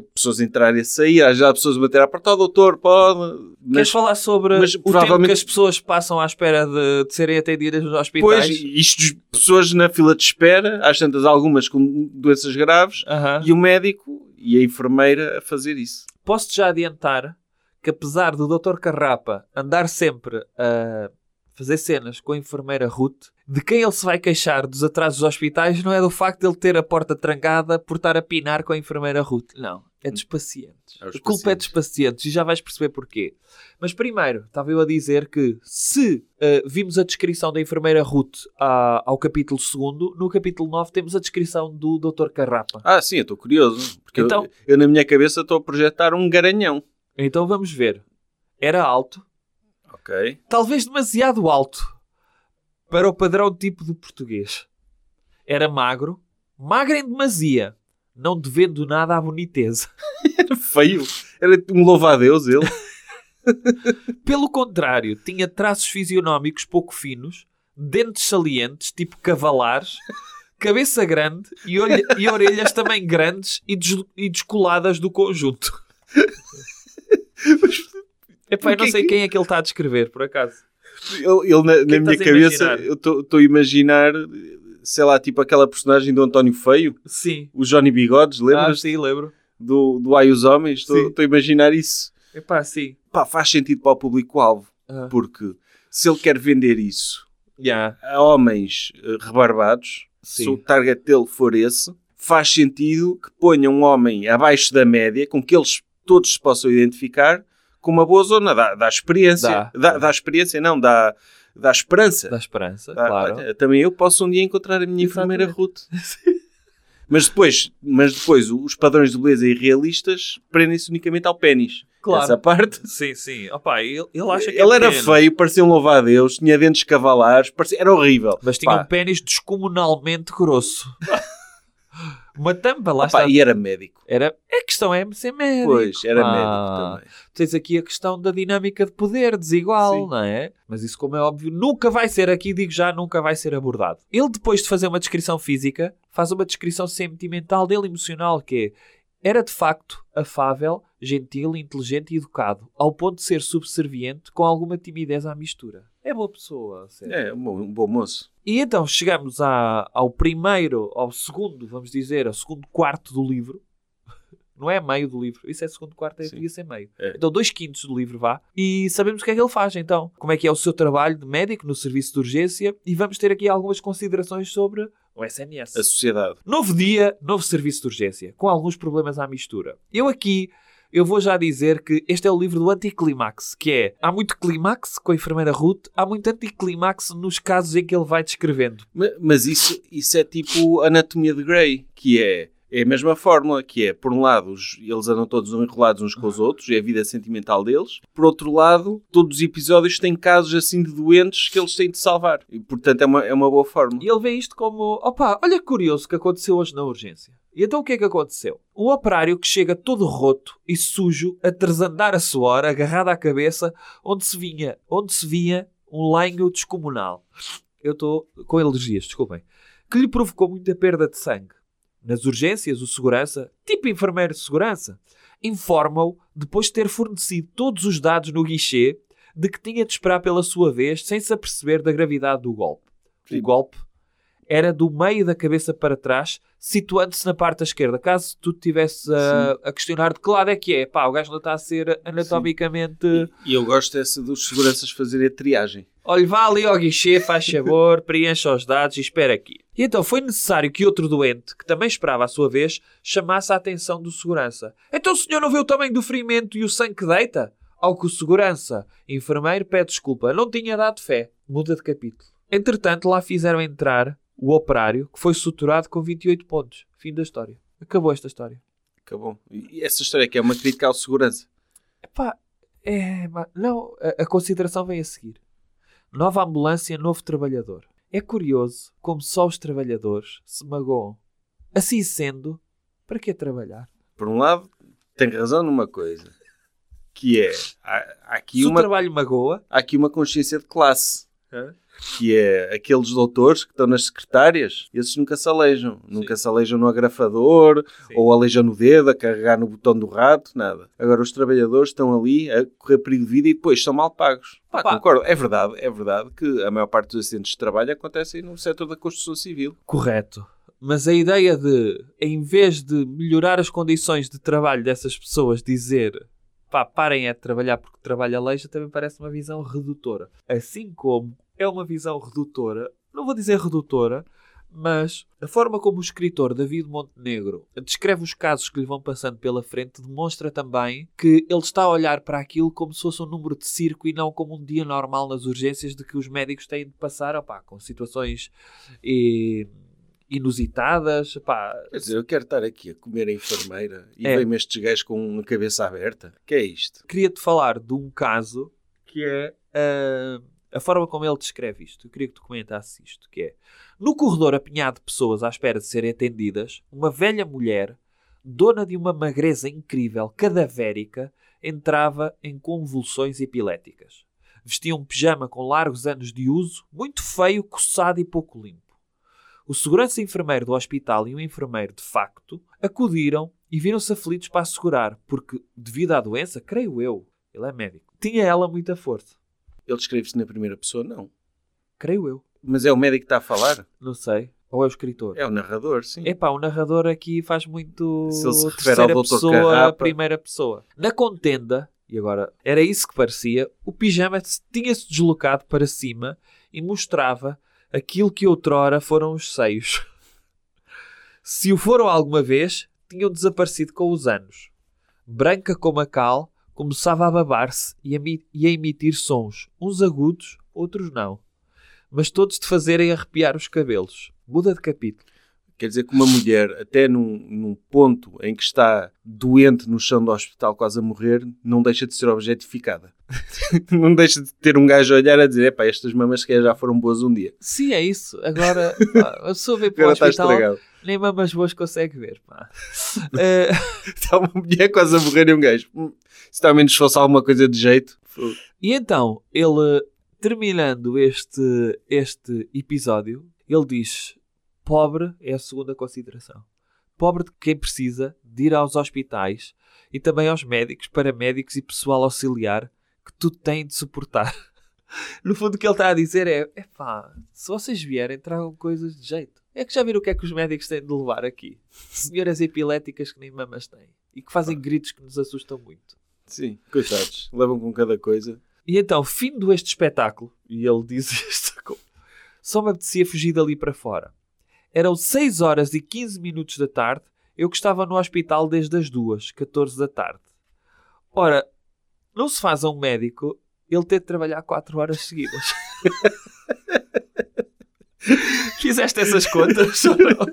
Pessoas entrarem e sair, há já pessoas a bater à porta. Oh, doutor, pode. Queres Mas falar sobre mas o tempo provavelmente- que as pessoas passam à espera de, de serem atendidas nos hospitais? depois, isto, pessoas na fila de espera, às tantas algumas com doenças graves, Aham. e o médico e a enfermeira a fazer isso. Posso-te já adiantar que apesar do Dr. Carrapa andar sempre a fazer cenas com a enfermeira Ruth, de quem ele se vai queixar dos atrasos dos hospitais não é do facto de ele ter a porta trancada por estar a pinar com a enfermeira Ruth. Não, é dos pacientes. É a culpa é dos pacientes e já vais perceber porquê. Mas primeiro, estava eu a dizer que se uh, vimos a descrição da enfermeira Ruth ao capítulo 2, no capítulo 9 temos a descrição do Dr. Carrapa. Ah, sim, eu estou curioso. Porque eu- Então- eu, na minha cabeça estou a projetar um garanhão. Então vamos ver. Era alto, Ok. talvez demasiado alto para o padrão tipo do português. Era magro, magro em demasia, não devendo nada à boniteza. Era feio. Era um louva-a-Deus ele. Pelo contrário, tinha traços fisionómicos pouco finos, dentes salientes, tipo cavalares, cabeça grande e, e orelhas também grandes e, des- e descoladas do conjunto. Epá, eu não sei que- quem é que ele está a descrever, por acaso. Ele, ele na, na que minha cabeça, imaginar? eu estou a imaginar, sei lá, tipo aquela personagem do António Feio, Sim. o Johnny Bigodes, Ah, lembras? sim, lembro. do, do Ai os Homens? Estou a imaginar isso. Epá, sim. Pá, faz sentido para o público-alvo, Ah. porque se ele quer vender isso Yeah. a homens eh, rebarbados, se Sim. o target dele for esse, faz sentido que ponha um homem abaixo da média, com que eles todos se possam identificar, com uma boa zona. Dá, dá experiência. Dá. Dá, dá experiência, não, dá, dá esperança. Da esperança, Dá- claro. também eu posso um dia encontrar a minha enfermeira Exatamente. Ruth. Mas depois, mas depois os padrões de beleza irrealistas prendem-se unicamente ao pênis. Claro. Essa parte. Sim, sim. Opa, ele, ele acha que Ele é era pequeno, feio, parecia um louva-a-Deus, tinha dentes cavalares, parecia... era horrível. Mas tinha Pá, um pênis descomunalmente grosso. Uma tampa, lá pá, está. e era médico. Era, a questão é ser médico. Pois, era Ah, médico também. Tens aqui a questão da dinâmica de poder desigual, Sim. não é? Mas isso, como é óbvio, nunca vai ser aqui, digo já, nunca vai ser abordado. Ele, depois de fazer uma descrição física, faz uma descrição sentimental dele emocional, que é era de facto afável, gentil, inteligente e educado, ao ponto de ser subserviente com alguma timidez à mistura. É boa pessoa, sério. É, um bom, um bom moço. E então chegamos à- ao primeiro, ao segundo, vamos dizer, ao segundo quarto do livro. Não é meio do livro. Isso é segundo quarto, é, devia ser meio. É. Então, dois quintos do livro vá. E sabemos o que é que ele faz, então. Como é que é o seu trabalho de médico no serviço de urgência. E vamos ter aqui algumas considerações sobre o SNS. A sociedade. Novo dia, novo serviço de urgência, com alguns problemas à mistura. Eu aqui, eu vou já dizer que este é o livro do anticlimax, que é, há muito climax com a enfermeira Ruth, há muito anticlimax nos casos em que ele vai descrevendo. Ma- Mas isso, isso é tipo anatomia de Grey, que é, é a mesma fórmula, que é, por um lado, eles andam todos enrolados uns com os outros, é a vida sentimental deles. Por outro lado, todos os episódios têm casos assim de doentes que eles têm de salvar. E, portanto, é uma, é uma boa fórmula. E ele vê isto como, opa, olha que curioso que aconteceu hoje na urgência. E então o que é que aconteceu? Um operário que chega todo roto e sujo, a trasandar a suor, agarrado à cabeça, onde se vinha, onde se via um lenho descomunal. Eu estou com alergias, desculpem. Que lhe provocou muita perda de sangue. Nas urgências, o segurança, tipo enfermeiro de segurança, informa-o, depois de ter fornecido todos os dados no guichê, de que tinha de esperar pela sua vez, sem se aperceber da gravidade do golpe. Sim. O golpe era do meio da cabeça para trás, situando-se na parte da esquerda. Caso tu estivesse a, a questionar de que lado é que é, pá, o gajo não está a ser anatomicamente. E eu gosto dessa dos seguranças fazerem a triagem. Olha, vá ali ao guichê, faz favor, preencha os dados e espera aqui. E então foi necessário que outro doente, que também esperava a sua vez, chamasse a atenção do segurança. Então o senhor não vê o tamanho do ferimento e o sangue que deita? Ao que o segurança, enfermeiro, pede desculpa, não tinha dado fé. Muda de capítulo. Entretanto, lá fizeram entrar o operário, que foi suturado com 28 pontos. Fim da história. Acabou esta história. Acabou. E essa história aqui é uma crítica ao segurança. Epá, é, não, a, a consideração vem a seguir. Nova ambulância, novo trabalhador. É curioso como só os trabalhadores se magoam. Assim sendo, para que trabalhar? Por um lado, tem razão numa coisa. Que é, há, há aqui se o uma trabalho magoa, há aqui uma consciência de classe. Que é aqueles doutores que estão nas secretárias, esses nunca se aleijam. Nunca se aleijam no agrafador, Sim. ou aleijam no dedo, a carregar no botão do rato, nada. Agora os trabalhadores estão ali a correr perigo de vida e depois são mal pagos. Pá, Pá. concordo. É verdade, é verdade que a maior parte dos acidentes de trabalho acontecem no setor da construção civil. correto. Mas a ideia de, em vez de melhorar as condições de trabalho dessas pessoas, dizer pá, parem é de trabalhar porque trabalho aleija, também parece uma visão redutora. Assim como é uma visão redutora. Não vou dizer redutora, mas a forma como o escritor David Montenegro descreve os casos que lhe vão passando pela frente demonstra também que ele está a olhar para aquilo como se fosse um número de circo e não como um dia normal nas urgências de que os médicos têm de passar opá, com situações eh, inusitadas. Quer dizer, eu quero estar aqui a comer a enfermeira e É. vem-me estes gajos com a cabeça aberta. que é isto? queria-te falar de um caso que é ah, a forma como ele descreve isto. Eu queria que tu comentasses isto, que é no corredor apinhado de pessoas à espera de serem atendidas, uma velha mulher, dona de uma magreza incrível, cadavérica, entrava em convulsões epiléticas. Vestia um pijama com largos anos de uso, muito feio, coçado e pouco limpo. O segurança enfermeiro do hospital e um enfermeiro de facto acudiram e viram-se aflitos para assegurar, porque, devido à doença, creio eu, ele é médico, tinha ela muita força. Ele descreve-se na primeira pessoa? Não. Creio eu. Mas é o médico que está a falar? Não sei. Ou é o escritor? É o narrador, sim. Epá, o narrador aqui faz muito Se ele se refere ao terceira Dr. pessoa, Carrapa. primeira pessoa. Na contenda, e agora era isso que parecia, o pijama tinha-se deslocado para cima e mostrava aquilo que outrora foram os seios. Se o foram alguma vez, tinham desaparecido com os anos. Branca como a cal, começava a babar-se e, e a emitir sons, uns agudos, outros não. Mas todos de fazerem arrepiar os cabelos. Muda de capítulo. Quer dizer que uma mulher, até num, num ponto em que está doente no chão do hospital, quase a morrer, não deixa de ser objetificada. não deixa de ter um gajo a olhar a dizer: epá, estas mamas calhar já foram boas um dia. Sim, é isso. Agora, a pessoa vem para o está hospital, estragado. nem mamas boas consegue ver. Pá. Eh, Está uma mulher quase a morrer e um gajo. "Hum, se ao menos fosse alguma coisa de jeito. e então, ele, terminando este, este episódio, ele diz: pobre é a segunda consideração. Pobre de quem precisa de ir aos hospitais e também aos médicos, paramédicos e pessoal auxiliar que tudo têm de suportar. No fundo, o que ele está a dizer é: epá, se vocês vierem, tragam coisas de jeito. É que já viram o que é que os médicos têm de levar aqui? Senhoras epiléticas que nem mamas têm e que fazem gritos que nos assustam muito. Sim, coitados. Levam com cada coisa. E então, fim este espetáculo, e ele diz isto, só me apetecia fugir dali para fora. Eram 6 horas e 15 minutos da tarde, eu que estava no hospital desde as 2, 14 da tarde. Ora, não se faz a um médico ele ter de trabalhar 4 horas seguidas. Fizeste essas contas? ou não?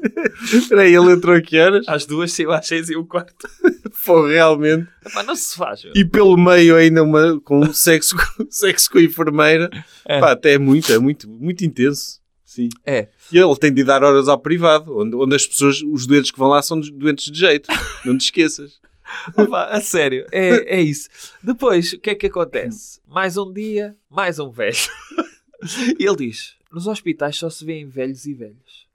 Espera aí, ele entrou a que horas? Às duas saiu às 6 e um quarto. Pô, realmente. Epá, não se faz. meu. E pelo meio ainda uma, com sexo, sexo com a enfermeira. É. Pá, até é muito, é muito, muito intenso. Sim. É. E ele tem de dar horas ao privado, onde, onde as pessoas, os doentes que vão lá são doentes de jeito. Não te esqueças. Opa, a sério, é, é isso. Depois, o que é que acontece? Mais um dia, mais um velho. E ele diz: nos hospitais só se vêem velhos e velhas.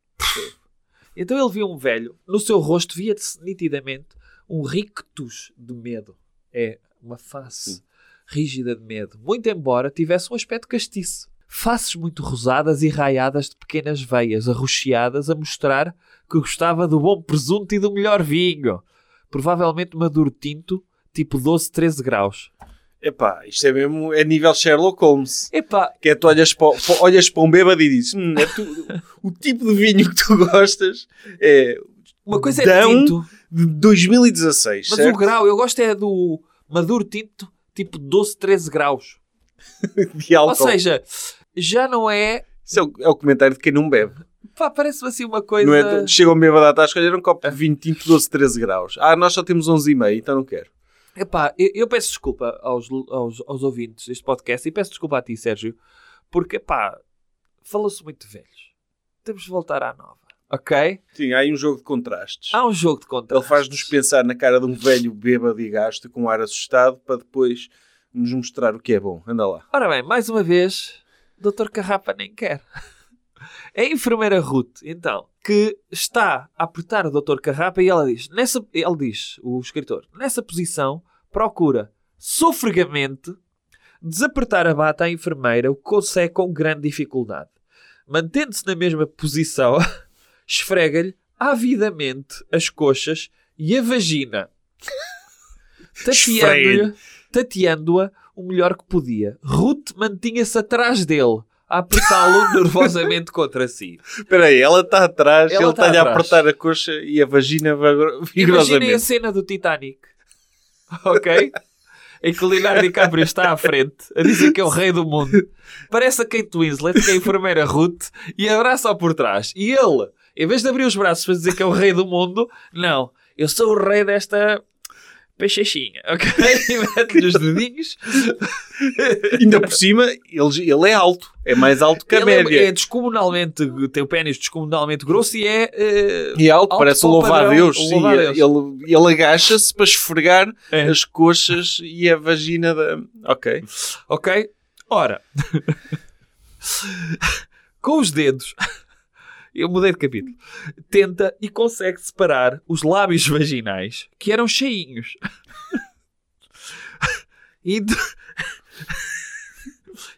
Então ele viu um velho, no seu rosto via-se nitidamente um rictus de medo. É uma face rígida de medo, muito embora tivesse um aspecto castiço. Faces muito rosadas e raiadas de pequenas veias arroxeadas a mostrar que gostava do bom presunto e do melhor vinho. Provavelmente maduro tinto, tipo 12, 13 graus. Epá, isto é mesmo, é nível Sherlock Holmes. Epá, Que é tu olhas para, olhas para um bêbado e dizes, hum, é tu- o tipo de vinho que tu gostas é uma coisa é tinto, de 2016, mas certo? o grau, eu gosto é do maduro tinto, tipo 12, 13 graus. De álcool. Ou seja, já não é. Isso é o, é o comentário de quem não bebe. Pá, parece-me assim uma coisa. Não é? Chega um bêbado à tasca, escolher um copo de vinho tinto 12, 13 graus. Ah, nós só temos 11,5, então não quero. Epá, eu, eu peço desculpa aos, aos, aos ouvintes deste podcast e peço desculpa a ti, Sérgio, porque, pá, falou-se muito de velhos. Temos de voltar à nova, ok? Sim, há aí um jogo de contrastes. Há um jogo de conta. Ele faz-nos pensar na cara de um velho bêbado e gasto com um ar assustado para depois nos mostrar o que é bom. Anda lá. Ora bem, mais uma vez, Dr. Carrapa nem quer. É a enfermeira Ruth, então, que está a apertar o Dr. Carrapa e ela diz, nessa, ele diz, o escritor, nessa posição, procura sofregamente desapertar a bata à enfermeira, o que consegue com grande dificuldade. Mantendo-se na mesma posição, esfrega-lhe avidamente as coxas e a vagina. Tateando-a o melhor que podia. Ruth mantinha-se atrás dele, a apertá-lo nervosamente contra si. Espera aí, ela está atrás, Ela ele está está-lhe a apertar a coxa e a vagina vigor- Imaginem a vigorosamente. cena do Titanic. Ok? em que o Leonardo DiCaprio está à frente a dizer que é o rei do mundo. Parece a Kate Winslet, que é a enfermeira Ruth, e abraça-o por trás. E ele, em vez de abrir os braços para dizer que é o rei do mundo, não, eu sou o rei desta peixechinha, ok? E mete-lhe os dedinhos. Ainda por cima, ele, ele é alto. É mais alto que a Ele média. é, é descomunalmente, tem o pênis descomunalmente grosso e é... eh, E é alto, alto parece louvar a Deus. Sim, Deus. ele, ele agacha-se para esfregar É. as coxas e a vagina da. Ok. Ok? Ora, com os dedos, eu mudei de capítulo, tenta e consegue separar os lábios vaginais que eram cheinhos. De-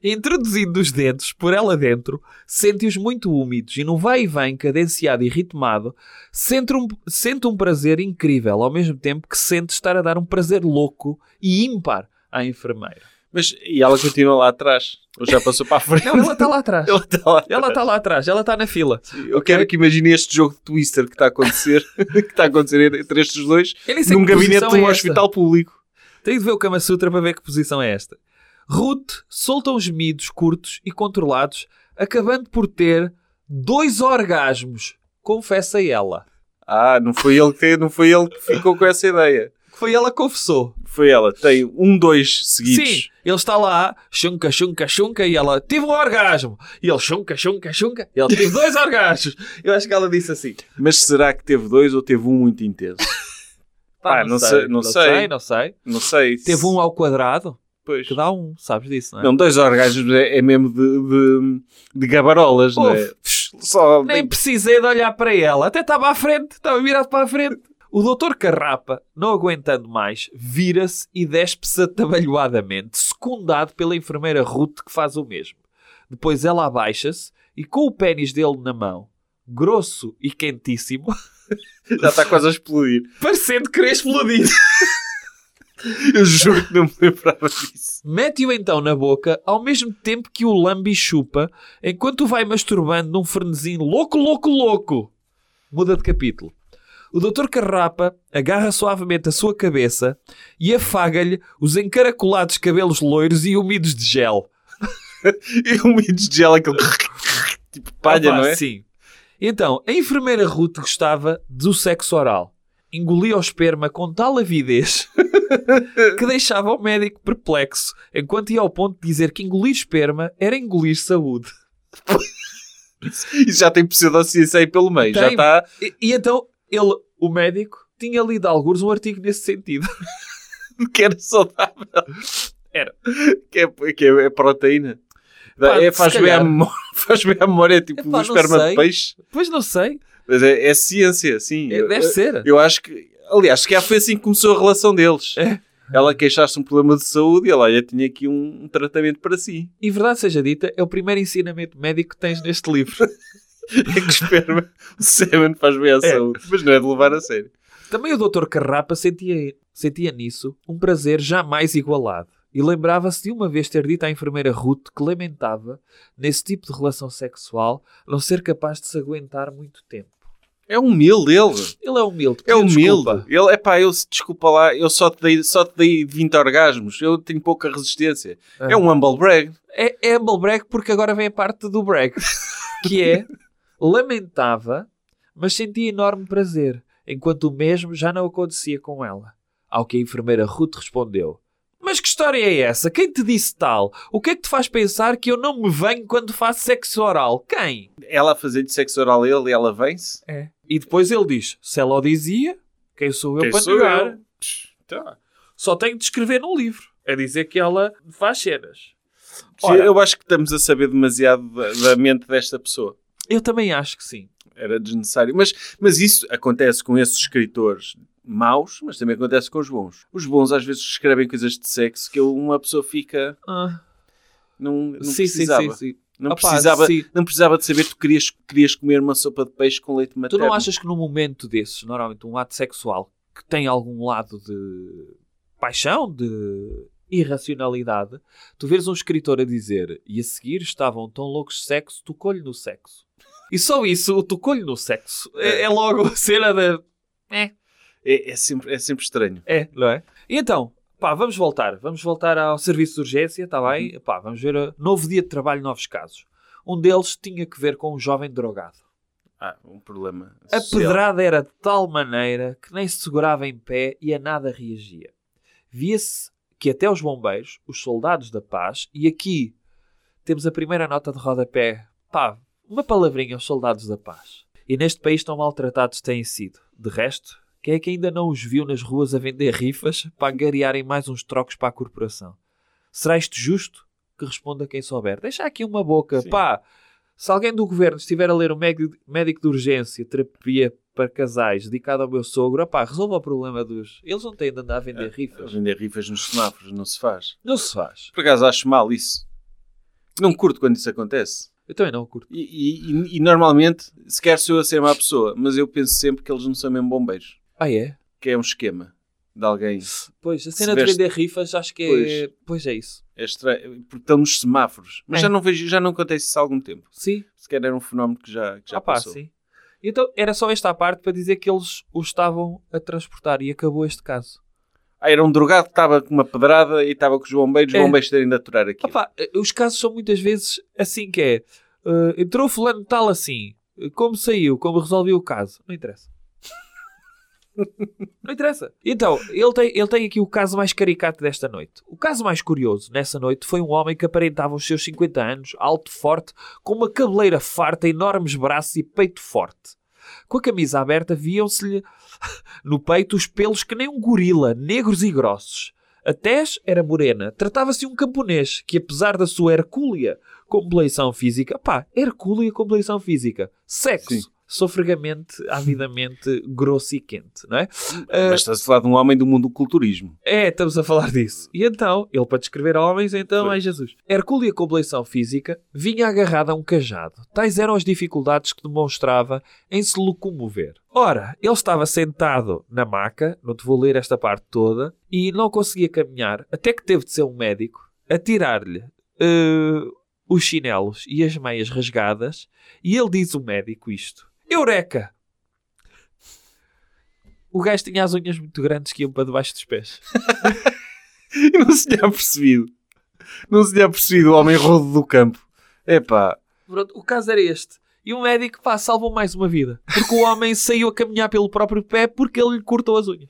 Introduzindo os dedos por ela dentro, sente-os muito úmidos e no vai e vem cadenciado e ritmado, sente um, sente um prazer incrível, ao mesmo tempo que sente estar a dar um prazer louco e ímpar à enfermeira. Mas e ela continua lá atrás? Ou já passou para a frente? Não, ela está lá atrás. Ela está lá. Ela está lá atrás, ela está na fila. Eu quero que imagine este jogo de Twister que está a acontecer, que está a acontecer entre estes dois, num gabinete de um é hospital público. Tenho de ver o Kama Sutra para ver que posição é esta. Ruth solta uns gemidos curtos e controlados, acabando por ter dois orgasmos, confessa ela. Ah, não foi ele que, não foi ele que ficou com essa ideia. Foi ela que confessou. Foi ela. Tem um, dois seguidos. Sim, ele está lá, chunca, chunca, chunca, e ela tive um orgasmo. E ele chunca, chunca, chunca, e ele teve dois orgasmos. Eu acho que ela disse assim. Mas será que teve dois ou teve um muito intenso? Pá, Pá, não sei, não não sei. sei, não sei. Não sei. Teve um ao quadrado, Pois. que dá um, sabes disso, não é? Não, dois orgasmos é, é mesmo de, de, de gabarolas, não é? Só Nem precisei de olhar para ela. Até estava à frente. Estava virado para a frente. O doutor Carrapa, não aguentando mais, vira-se e despe-se atabalhoadamente, secundado pela enfermeira Ruth, que faz o mesmo. Depois ela abaixa-se e, com o pênis dele na mão, grosso e quentíssimo, já está quase a explodir. parecendo querer explodir, Eu juro que não me lembrava disso. mete-o então na boca, ao mesmo tempo que o lambe e chupa, enquanto vai masturbando num frenesim louco, louco, louco. Muda de capítulo. O Dr. Carrapa agarra suavemente a sua cabeça e afaga-lhe os encaracolados cabelos loiros e úmidos de gel. E mitos de gel, aquele tipo palha, pá, não é? Sim. Então, a enfermeira Ruth gostava do sexo oral. Engolia o esperma com tal avidez que deixava o médico perplexo, enquanto ia ao ponto de dizer que engolir esperma era engolir saúde. Isso já tem pseudociência aí pelo meio. Já Tem. está. E, e então, ele, o médico, tinha lido alguns um artigo nesse sentido. Que era saudável. Era. Que é, que é, é proteína. Pá, é, faz, bem à memória, faz bem à memória, é tipo Epá, esperma de peixe. Pois não sei. Mas é, é ciência, sim. É, Eu- deve ser. Eu acho que, aliás, calhar foi assim que começou a relação deles. É. Ela queixasse um problema de saúde e ela olha, tinha aqui um, um tratamento para si. E verdade seja dita, é o primeiro ensinamento médico que tens neste livro. É que esperma, o semen faz bem à É. saúde. Mas não é de levar a sério. Também o Dr. Carrapa sentia, sentia nisso um prazer jamais igualado. E lembrava-se de uma vez ter dito à enfermeira Ruth que lamentava, nesse tipo de relação sexual, não ser capaz de se aguentar muito tempo. É humilde ele. Ele é humilde. É humilde. desculpa. Ele, epá, eu, desculpa lá, eu só te, dei, só te dei 20 orgasmos. Eu tenho pouca resistência. Ah. É um humble brag. É, é humble brag porque agora vem a parte do brag. Que é, lamentava, mas sentia enorme prazer, enquanto o mesmo já não acontecia com ela. Ao que a enfermeira Ruth respondeu. Mas que história é essa? Quem te disse tal? O que é que te faz pensar que eu não me venho quando faço sexo oral? Quem? Ela a fazer-lhe sexo oral a ele e ela vem-se. É. E depois ele diz, se ela o dizia, quem sou eu Quem para sou negar? eu? Tá. Só tenho de escrever num livro. É dizer que ela faz cenas. Ora- eu acho que estamos a saber demasiado da, da mente desta pessoa. Eu também acho que sim. Era desnecessário. Mas, mas isso acontece com esses escritores maus, mas também acontece com os bons. Os bons às vezes escrevem coisas de sexo que uma pessoa fica... Ah, Não, não sim, sim, precisava. sim, sim. Não, Opa, precisava sim. não precisava de saber que tu querias, querias comer uma sopa de peixe com leite Tu materno. não achas que num momento desses, normalmente um ato sexual, que tem algum lado de paixão, de irracionalidade, tu vês um escritor a dizer e a seguir estavam tão loucos de sexo, tocou-lhe no sexo. E só isso, o tocou-lhe no sexo, é, é logo a cena da... É, É, é sempre, é sempre estranho. é, não é? E então, pá, vamos voltar. Vamos voltar ao serviço de urgência, está bem? Pá, vamos ver. A... Novo dia de trabalho, novos casos. Um deles tinha que ver com um jovem drogado. Ah, um problema. A social. pedrada era de tal maneira que nem se segurava em pé e a nada reagia. Via-se que até os bombeiros, os soldados da paz, e aqui temos a primeira nota de rodapé, pá, uma palavrinha aos soldados da paz. E neste país tão maltratados têm sido. De resto, quem é que ainda não os viu nas ruas a vender rifas para angariarem mais uns trocos para a corporação? Será isto justo? Que responda quem souber. Deixa aqui uma boca, Sim. pá. Se alguém do governo estiver a ler o médico, médico de urgência, terapia para casais, dedicado ao meu sogro, pá, resolva o problema dos. Eles não têm de andar a vender A rifas. vender rifas nos semáforos não se faz. Não se faz. Por acaso acho mal isso. Não curto quando isso acontece. Eu também não curto. E, e- e- normalmente, sequer sou eu a ser má pessoa, mas eu penso sempre que eles não são mesmo bombeiros. Ah, é? Que é um esquema de alguém. Pois, a cena de vender rifas acho que é. Pois, é isso. É estranho. Porque estão nos semáforos. Mas É. já, não vejo, já não acontece isso há algum tempo. Sim. Sequer era um fenómeno que já, que já ah, pá, passou. sim. Então era só esta parte para dizer que eles o estavam a transportar e acabou este caso. Ah, era um drogado que estava com uma pedrada e estava com os bombeiros, os É. bombeiros terem de aturar eh, os casos são muitas vezes assim que é. eh, entrou fulano tal assim. Como saiu? Como resolveu o caso? Não interessa. Não interessa. Então, ele tem, ele tem aqui o caso mais caricato desta noite. O caso mais curioso nessa noite foi um homem que aparentava os seus 50 anos, alto, forte, com uma cabeleira farta, enormes braços e peito forte. Com a camisa aberta, viam-se-lhe no peito os pelos que nem um gorila, negros e grossos. A tez era morena. Tratava-se de um camponês que, apesar da sua hercúlea compleição física, pá, hercúlea compleição física, sexo, Sim. Sofregamente, avidamente grosso e quente, não é? Ah, Mas estás a falar de um homem do mundo do culturismo. é, estamos a falar disso. E então, ele para descrever homens, então, ai Jesus. Hercúlea compleição física vinha agarrada a um cajado. Tais eram as dificuldades que demonstrava em se locomover. Ora, ele estava sentado na maca, não te vou ler esta parte toda, e não conseguia caminhar, até que teve de ser um médico a tirar-lhe eh, os chinelos e as meias rasgadas, e ele diz o médico isto. Eureka! O gajo tinha as unhas muito grandes que iam para debaixo dos pés. E não se tinha percebido. Não se tinha percebido o homem rodo do campo. Epá, Pronto, o caso era este. E o médico, pá, salvou mais uma vida. Porque o homem saiu a caminhar pelo próprio pé porque ele lhe cortou as unhas.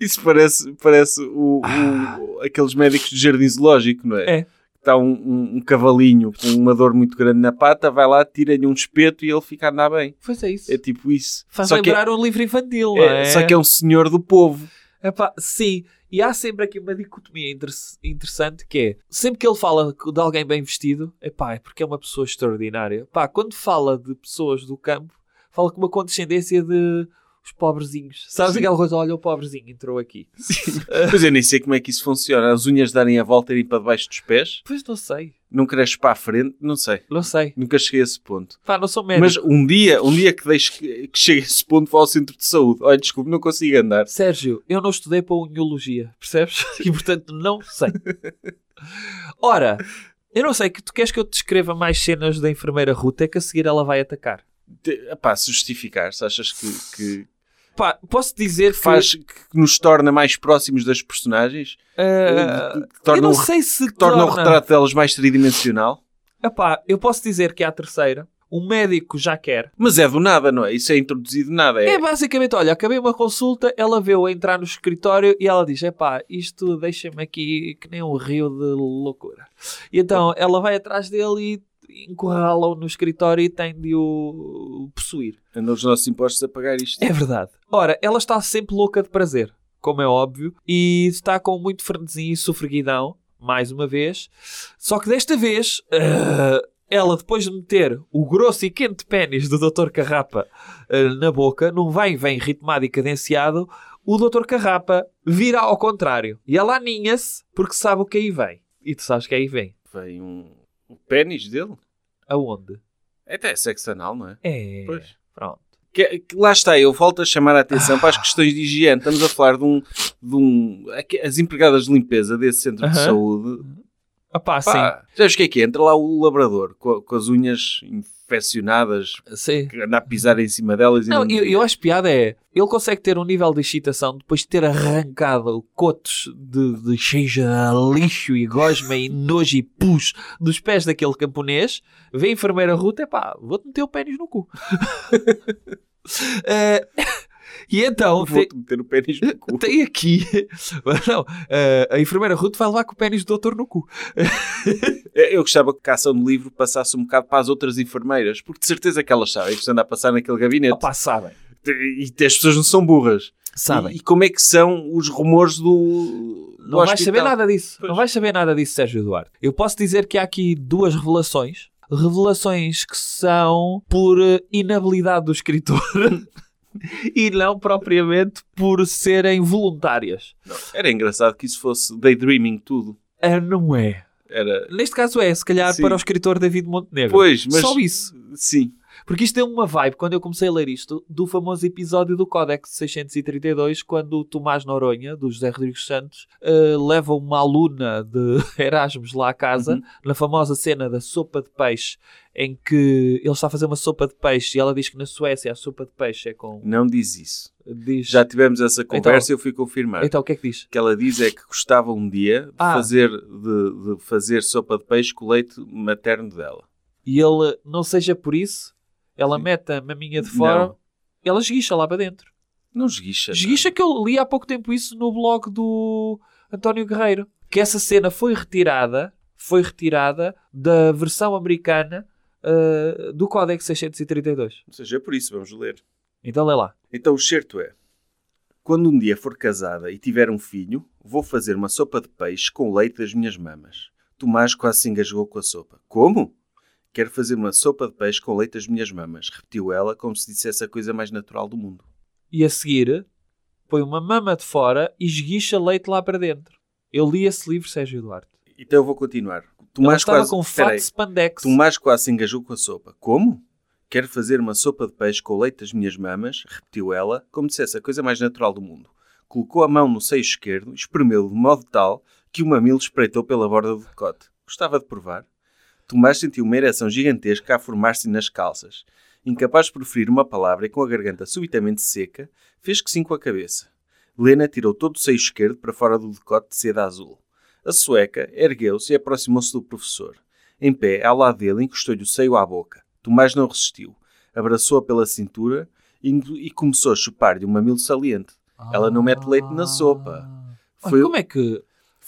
isso parece, parece o, o- aqueles médicos de jardim zoológico, não é? É. Está um, um- um cavalinho com uma dor muito grande na pata, vai lá, tira-lhe um espeto e ele fica a andar bem. Pois é isso. É tipo isso. Faz só, que é, lembrar um livro infantil, é- é? só que é um senhor do povo. Epá, sim, e há sempre aqui uma dicotomia inter- interessante que é, sempre que ele fala de alguém bem vestido, epá, é porque é uma pessoa extraordinária. Pá, quando fala de pessoas do campo, fala com uma condescendência de os pobrezinhos. Sabes Sim. aquela coisa, olha o pobrezinho entrou aqui. Pois eu nem sei como é que isso funciona. As unhas darem a volta e irem para debaixo dos pés. Pois não sei, Não cresce para a frente. Não sei. não sei. Nunca cheguei a esse ponto. Pá, não sou médico. Mas um dia, um dia que deixe que chegue a esse ponto, vou ao centro de saúde. Olha, desculpe, não consigo andar. Sérgio, eu não estudei para unhologia, percebes? E portanto não sei. Ora, eu não sei que tu queres que eu te descreva mais cenas da enfermeira Ruth, é que a seguir ela vai atacar. Epá, se justificar, se achas que, que Pá, posso dizer que faz que nos torna mais próximos das personagens, ah, que eu torna, não o, sei se que torna o torna. retrato delas mais tridimensional. Epá, eu posso dizer que é a terceira. O médico já quer. Mas é do nada, não é? Isso é introduzido nada. É, É basicamente, olha, acabei uma consulta, ela veio a entrar no escritório e ela diz: Epá, isto deixa-me aqui que nem um rio de loucura. E então ela vai atrás dele e encurrala-o no escritório e tem de o possuir. Andam os nossos impostos a pagar isto. É verdade. Ora, ela está sempre louca de prazer, como é óbvio, e está com muito frenesim e sofreguidão, mais uma vez. Só que desta vez, ah, ela, depois de meter o grosso e quente pênis do Dr. Carrapa ah, na boca, num vai e vem ritmado e cadenciado, o Dr. Carrapa vira ao contrário. E ela aninha-se porque sabe o que aí vem. E tu sabes que aí vem. Vem um, o pênis dele. Aonde? É até sexo anal, não é? É. Pois. Pronto. Que, que lá está, eu volto a chamar a atenção para as questões de higiene. Estamos a falar de um. De um as empregadas de limpeza desse centro de Aham. saúde. Ah pá, sim. Pá, sabes o que é que é? Entra lá o labrador com, com as unhas infeccionadas, sim. que anda a pisar em cima delas. e Não, eu, eu acho piada é, ele consegue ter um nível de excitação depois de ter arrancado cotos de, de lixo e gosma e nojo e pus dos pés daquele camponês, vê a enfermeira Ruta, é pá, vou-te meter o pênis no cu. Eh, e então, tem, Vou-te meter o pênis no cu. tem aqui, não, eh, a enfermeira Ruth vai levar com o pênis do doutor no cu. Eu gostava que a ação do livro passasse um bocado para as outras enfermeiras, porque de certeza que elas sabem que se anda a passar naquele gabinete. Opá, sabem, E as pessoas não são burras. sabem. E, e como é que são os rumores do. do Não vais saber nada disso. Pois. Não vais saber nada disso, Sérgio Eduardo. Eu posso dizer que há aqui duas revelações. Revelações que são por eh, inabilidade do escritor e não propriamente por serem voluntárias. Era engraçado que isso fosse daydreaming tudo. Ah, não é. Era. Neste caso é, se calhar, Sim. para o escritor David Montenegro. Pois, mas. Só isso. Sim. Porque isto deu uma vibe, quando eu comecei a ler isto, do famoso episódio do Códex 632, quando o Tomás Noronha, do José Rodrigues Santos, eh, leva uma aluna de Erasmus lá à casa, Uhum. na famosa cena da sopa de peixe, em que ele está a fazer uma sopa de peixe e ela diz que na Suécia a sopa de peixe é com... Não diz isso. Diz... Já tivemos essa conversa e eu fui confirmar. Então o que é que diz? O que ela diz é que gostava um dia de, Ah. fazer, de, de fazer sopa de peixe com o leite materno dela. E ele, não seja por isso, ela Sim. mete a maminha de fora, Não. ela esguicha lá para dentro. Não esguicha. Esguicha que eu li há pouco tempo isso no blog do António Guerreiro. Que essa cena foi retirada, foi retirada da versão americana uh, do Códex 632. Ou seja, é por isso, vamos ler. Então lê lá. Então o certo é: quando um dia for casada e tiver um filho, vou fazer uma sopa de peixe com o leite das minhas mamas. Tomás quase se engasgou com a sopa. Como? Quero fazer uma sopa de peixe com leite das minhas mamas, repetiu ela como se dissesse a coisa mais natural do mundo. E a seguir, põe uma mama de fora e esguicha leite lá para dentro. Eu li esse livro, Sérgio Eduardo. Então eu vou continuar. Ela Tomás estava quase... com Espera fat aí. spandex. Tomás quase se engajou com a sopa. Como? Quero fazer uma sopa de peixe com o leite das minhas mamas, repetiu ela, como se dissesse a coisa mais natural do mundo. Colocou a mão no seio esquerdo, espremeu de modo tal que o mamilo espreitou pela borda do decote. Gostava de provar? Tomás sentiu uma ereção gigantesca a formar-se nas calças. Incapaz de proferir uma palavra e com a garganta subitamente seca, fez que sim com a cabeça. Lena tirou todo o seio esquerdo para fora do decote de seda azul. A sueca ergueu-se e aproximou-se do professor. Em pé, ao lado dele, encostou-lhe o seio à boca. Tomás não resistiu. Abraçou-a pela cintura e, começou a chupar-lhe um mamilo saliente. Ela não mete leite na sopa. Ai, Foi, como é que...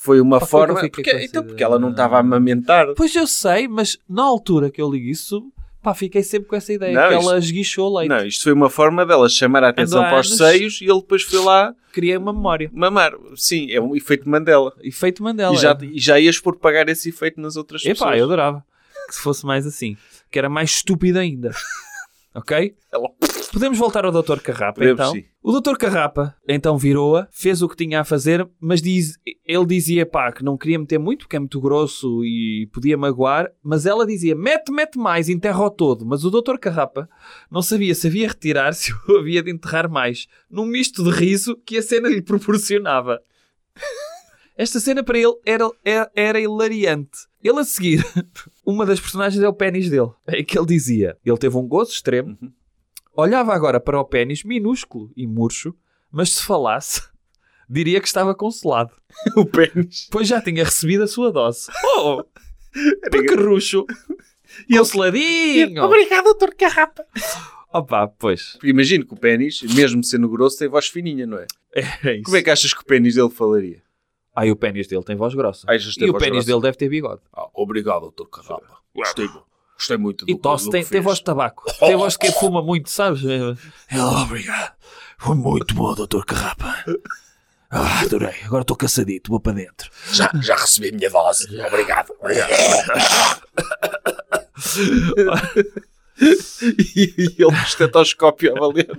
foi uma foi eu forma... fiquei Porque, então, porque ela não estava a amamentar. Pois eu sei, mas na altura que eu li isso, pá, fiquei sempre com essa ideia Não, que isto- ela esguichou leite. Não, isto foi uma forma dela chamar a atenção Andou para os seios e ele depois foi lá Criei uma memória. mamar. Sim, é um efeito Mandela. Efeito Mandela. E já, é. e já ias por pagar esse efeito nas outras Epá, pessoas. eu adorava que se fosse mais assim. Que era mais estúpido ainda. ok? Ela- Podemos voltar ao Dr. Carrapa, Podemos, então. sim. O Dr. Carrapa, então, virou-a, fez o que tinha a fazer, mas diz, ele dizia, pá, que não queria meter muito, porque é muito grosso e podia magoar, mas ela dizia, mete, mete mais, enterra-o todo. Mas o Dr. Carrapa não sabia se havia retirar-se ou havia de enterrar mais, num misto de riso que a cena lhe proporcionava. Esta cena para ele era, era, era hilariante. Ele a seguir, uma das personagens é o pênis dele. É que ele dizia, ele teve um gozo extremo, Uhum. olhava agora para o pênis minúsculo e murcho, mas se falasse, diria que estava consolado, o pênis. pois já tinha recebido a sua dose. Oh, pequerrucho! Consoladinho! Obrigado, doutor Carrapa. Opa, pois. Imagino que o pênis, mesmo sendo grosso, tem voz fininha, não é? É isso. Como é que achas que o pênis dele falaria? Ai, o pênis dele tem voz grossa. Que tem e o pênis dele deve ter bigode. Ah, obrigado, doutor Carrapa. Gostei, gostei muito do E tosse, tem, que tem voz de tabaco. Tem voz de quem fuma muito, sabes? É, Obrigado. Foi muito bom, Dr. Carrapa. Ah, adorei. Agora estou cansadito. Vou para dentro. Já, já recebi a minha dose. Obrigado. obrigado. e, e ele no estetoscópio a valer.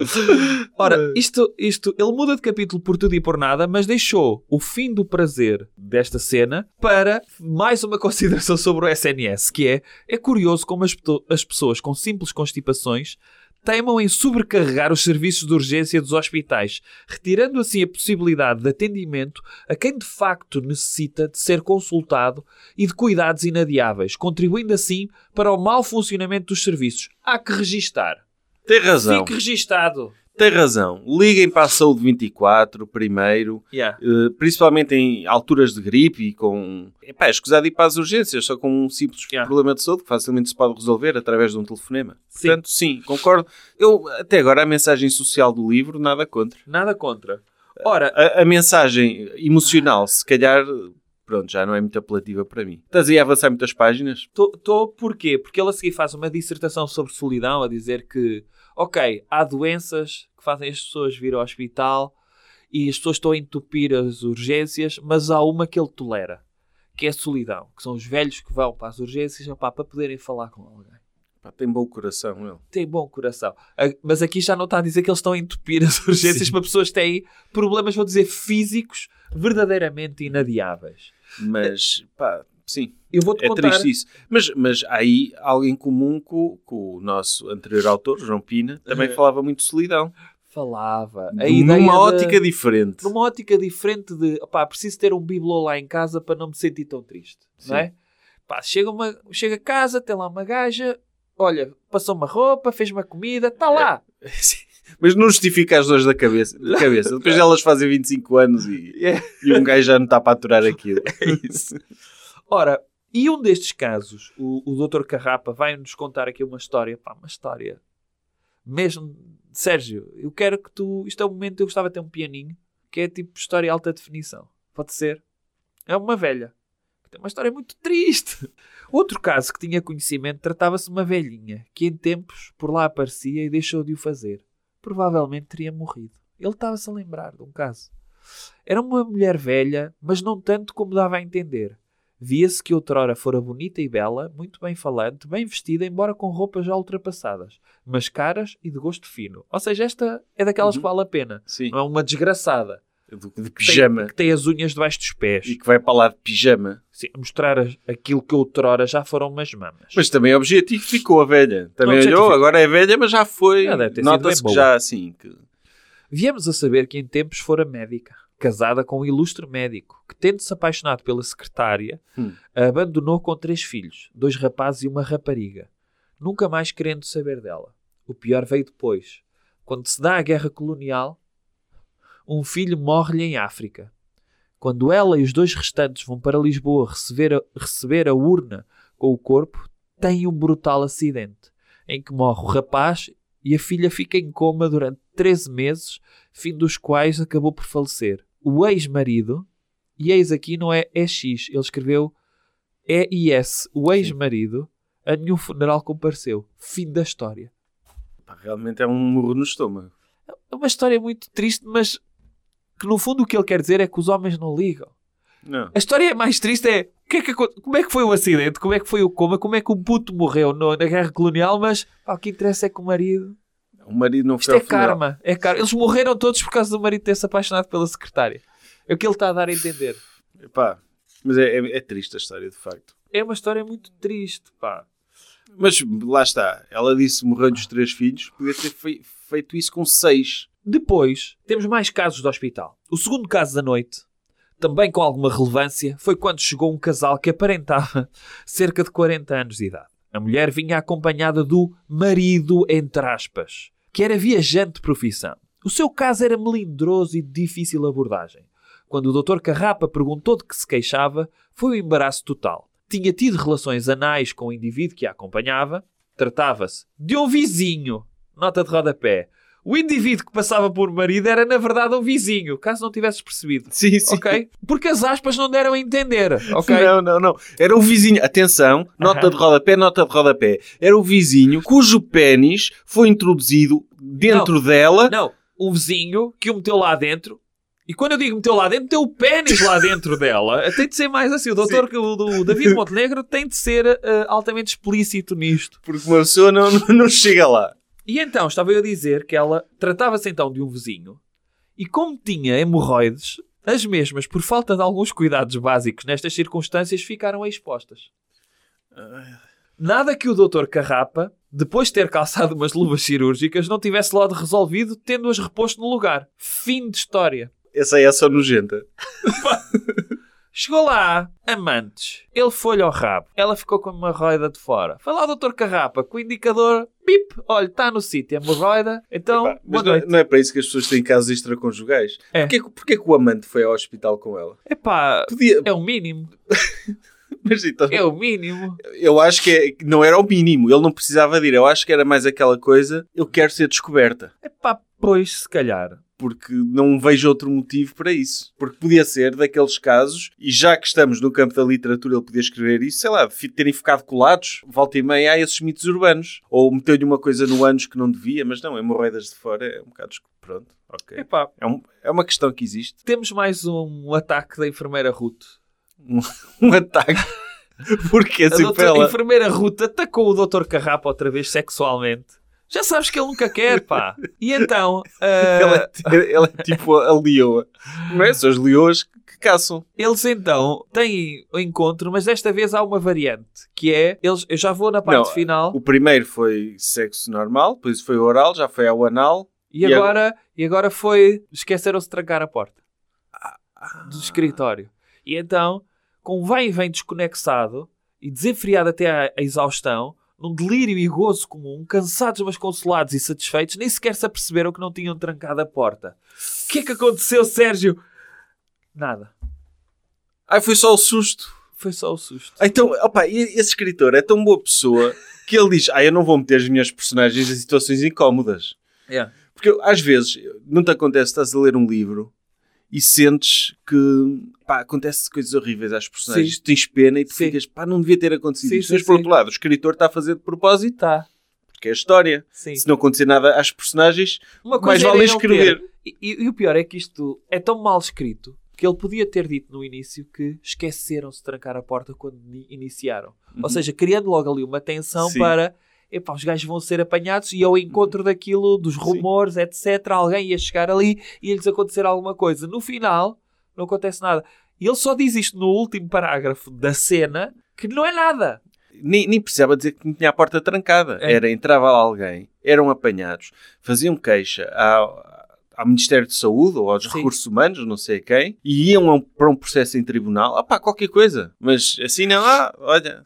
Ora, isto, isto, ele muda de capítulo por tudo e por nada, mas deixou o fim do prazer desta cena para mais uma consideração sobre o SNS, que é, é curioso como as, as pessoas com simples constipações teimam em sobrecarregar os serviços de urgência dos hospitais, retirando assim a possibilidade de atendimento a quem de facto necessita de ser consultado e de cuidados inadiáveis, contribuindo assim para o mau funcionamento dos serviços. Há que registar. Tem razão. Fique registado. Tem razão. Liguem para a Saúde 24 primeiro, Yeah. eh, principalmente em alturas de gripe e com. Epá, é escusado ir para as urgências, só com um simples Yeah. problema de saúde que facilmente se pode resolver através de um telefonema. Sim. Portanto, sim, concordo. Eu, até agora, a mensagem social do livro, nada contra. Nada contra. Ora, A, a mensagem emocional, se calhar, pronto, já não é muito apelativa para mim. Estás aí a avançar muitas páginas? Estou porquê? Porque ele a seguir faz uma dissertação sobre solidão, a dizer que, ok, há doenças que fazem as pessoas vir ao hospital e as pessoas estão a entupir as urgências, mas há uma que ele tolera, que é a solidão, que são os velhos que vão para as urgências opá, para poderem falar com alguém. Pá, tem bom coração, ele. Tem bom coração. Mas aqui já não está a dizer que eles estão a entupir as urgências Sim. para pessoas que têm problemas, vou dizer, físicos verdadeiramente inadiáveis. Mas, pá, sim, Eu vou-te É contar... triste isso. Mas, mas há aí alguém comum com, com o nosso anterior autor, João Pina, também Uhum. falava muito de solidão. Falava. A De- numa de- ótica diferente. numa ótica diferente de opá, preciso ter um bibelô lá em casa para não me sentir tão triste, não é? Pá, chega, uma, chega a casa, tem lá uma gaja, olha, passou uma roupa, fez uma comida, está lá. Sim. Mas não justifica as dores da cabeça. Da cabeça. Depois elas fazem 25 anos e, É. e um gajo já não está para aturar aquilo. isso. Ora, e um destes casos, o, o Dr. Carrapa vai-nos contar aqui uma história, pá, uma história mesmo, Sérgio, eu quero que tu, isto é o momento, eu gostava de ter um pianinho, que é tipo história alta definição, pode ser? É uma velha, tem uma história muito triste. Outro caso que tinha conhecimento tratava-se de uma velhinha, que em tempos por lá aparecia e deixou de o fazer. Provavelmente teria morrido. Ele estava-se a lembrar de um caso. Era uma mulher velha, mas não tanto como dava a entender. Via-se que outrora fora bonita e bela, muito bem falante, bem vestida, embora com roupas já ultrapassadas, mas caras e de gosto fino. Ou seja, esta é daquelas Uhum. que vale a pena. Sim. Não é uma desgraçada. De que pijama. Tem, que tem as unhas debaixo dos pés. E que vai para lá de pijama. Sim, mostrar aquilo que outrora já foram umas mamas. Mas também objetificou a velha. Também Objetificou. olhou, agora é velha, mas já foi. Nota-se que boa. já assim. Que... Viemos a saber que em tempos fora médica, casada com um ilustre médico, que tendo-se apaixonado pela secretária, Hum. a abandonou com três filhos, dois rapazes e uma rapariga, nunca mais querendo saber dela. O pior veio depois. Quando se dá a guerra colonial, um filho morre-lhe em África. Quando ela e os dois restantes vão para Lisboa receber a, receber a urna com o corpo, tem um brutal acidente, em que morre o rapaz e a filha fica em coma durante 13 meses, fim dos quais acabou por falecer. O ex-marido, e eis aqui não é EX, ele escreveu EIS, o ex-marido, a nenhum funeral compareceu. Fim da história. Realmente é um murro no estômago. É uma história muito triste, mas que no fundo o que ele quer dizer é que os homens não ligam. Não. A história mais triste é, que é que como é que foi o acidente, como é que foi o coma, como é que o puto morreu no- na guerra colonial, mas pá, o que interessa é que o marido O marido não Isto foi é ao funeral. karma. É karma. Eles morreram todos por causa do marido ter se apaixonado pela secretária. É o que ele está a dar a entender. Epá, mas é, é- é triste a história, de facto. É uma história muito triste, pá. Mas lá está. Ela disse morreu dos três filhos. Podia ter fei- feito isso com seis. Depois, temos mais casos de hospital. O segundo caso da noite, também com alguma relevância, foi quando chegou um casal que aparentava cerca de 40 anos de idade. A mulher vinha acompanhada do marido, entre aspas, que era viajante de profissão. O seu caso era melindroso e difícil abordagem. Quando o Dr. Carrapa perguntou de que se queixava, foi um embaraço total. Tinha tido relações anais com o indivíduo que a acompanhava. Tratava-se de um vizinho. Nota de rodapé. O indivíduo que passava por marido era, na verdade, um vizinho, caso não tivesses percebido. Sim, sim. Ok? Porque as aspas não deram a entender. Ok? Não, não, não. Era o vizinho. Atenção, nota Aham. de rodapé, nota de rodapé. Era o vizinho cujo pênis foi introduzido dentro dela. Não, um vizinho que o meteu lá dentro. E quando eu digo meteu lá dentro, meteu o pênis lá dentro dela. Tem de ser mais assim. O doutor, o, do David Montenegro, tem de ser eh, altamente explícito nisto. Porque uma pessoa não, não, não chega lá. E então, estava eu a dizer que ela tratava-se então de um vizinho e como tinha hemorroides, as mesmas, por falta de alguns cuidados básicos nestas circunstâncias, ficaram expostas. Nada que o doutor Carrapa depois de ter calçado umas luvas cirúrgicas, não tivesse logo resolvido, tendo-as reposto no lugar. Fim de história. Essa aí é só nojenta. Chegou lá, amantes. Ele foi-lhe ao rabo. Ela ficou com uma roida de fora. Foi lá o Dr. Carrapa, com o indicador, pip, olha, está no sítio, é hemorroida. Então, Epá, mas não, é- não é para isso que as pessoas têm casos extraconjugais. É. Porquê, que- porquê que o amante foi ao hospital com ela? Epá, Podia... é o mínimo. Mas então, É o mínimo. eu acho que é- não era o mínimo. Ele não precisava de ir. Eu acho que era mais aquela coisa, eu quero ser descoberta. Epá, pois, se calhar. Porque não vejo outro motivo para isso. Porque podia ser daqueles casos, e já que estamos no campo da literatura, ele podia escrever isso, sei lá, terem ficado colados, volta e meia, há esses mitos urbanos. Ou meteu-lhe uma coisa no ânus que não devia, mas não, hemorroidas de fora é um bocado. Pronto, ok. Epá, É, um- é uma questão que existe. temos mais um ataque da enfermeira Ruth. Um ataque. Porque A assim doutor- para ela. enfermeira Ruth atacou o Dr. Carrapa outra vez sexualmente. Já sabes que ele nunca quer, pá. E então, ah, Ela, é, ela é tipo a leoa. Não é? São as leoas que caçam. eles então têm o encontro, mas desta vez há uma variante, que é, eles, eu já vou na parte Não, final, O primeiro foi sexo normal, depois foi oral, já foi ao anal. e e agora, e agora foi, esqueceram-se de trancar a porta do escritório. E então, com um vai e vem desconexado e desenfreado até à à exaustão, num delírio e gozo comum, cansados mas consolados e satisfeitos, nem sequer se aperceberam que não tinham trancado a porta. O que é que aconteceu, Sérgio? Nada. Ai, foi só o susto. Foi só o susto. Então, opa, e esse escritor é tão boa pessoa que ele diz: Ah, eu não vou meter as minhas personagens em situações incómodas. Yeah. Porque às vezes, não te acontece, estás a ler um livro e sentes que pá, acontece coisas horríveis às personagens, Sim. tens pena e tu Sim. ficas, pá, não devia ter acontecido Sim, sim, Mas por outro lado, o escritor está a fazer de propósito, Tá. porque é a história. Se não acontecer nada às personagens, Uma mais vale escrever. E, e- e o pior é que isto é tão mal escrito que ele podia ter dito no início que esqueceram-se de trancar a porta quando ni- iniciaram. Ou seja, criando logo ali uma tensão Uhum. Sim. para epá, os gajos vão ser apanhados e ao encontro daquilo, dos Sim. rumores, etc., alguém ia chegar ali e ia-lhes acontecer alguma coisa. No final, não acontece nada. E ele só diz isto no último parágrafo da cena que não é nada. nem, nem precisava dizer que tinha a porta trancada. É. Era, entrava lá alguém, eram apanhados, faziam queixa ao, ao Ministério de Saúde ou aos Sim. Recursos Humanos, não sei quem, e iam um- para um processo em tribunal. Ah pá, qualquer coisa. Mas assim não, ah, olha,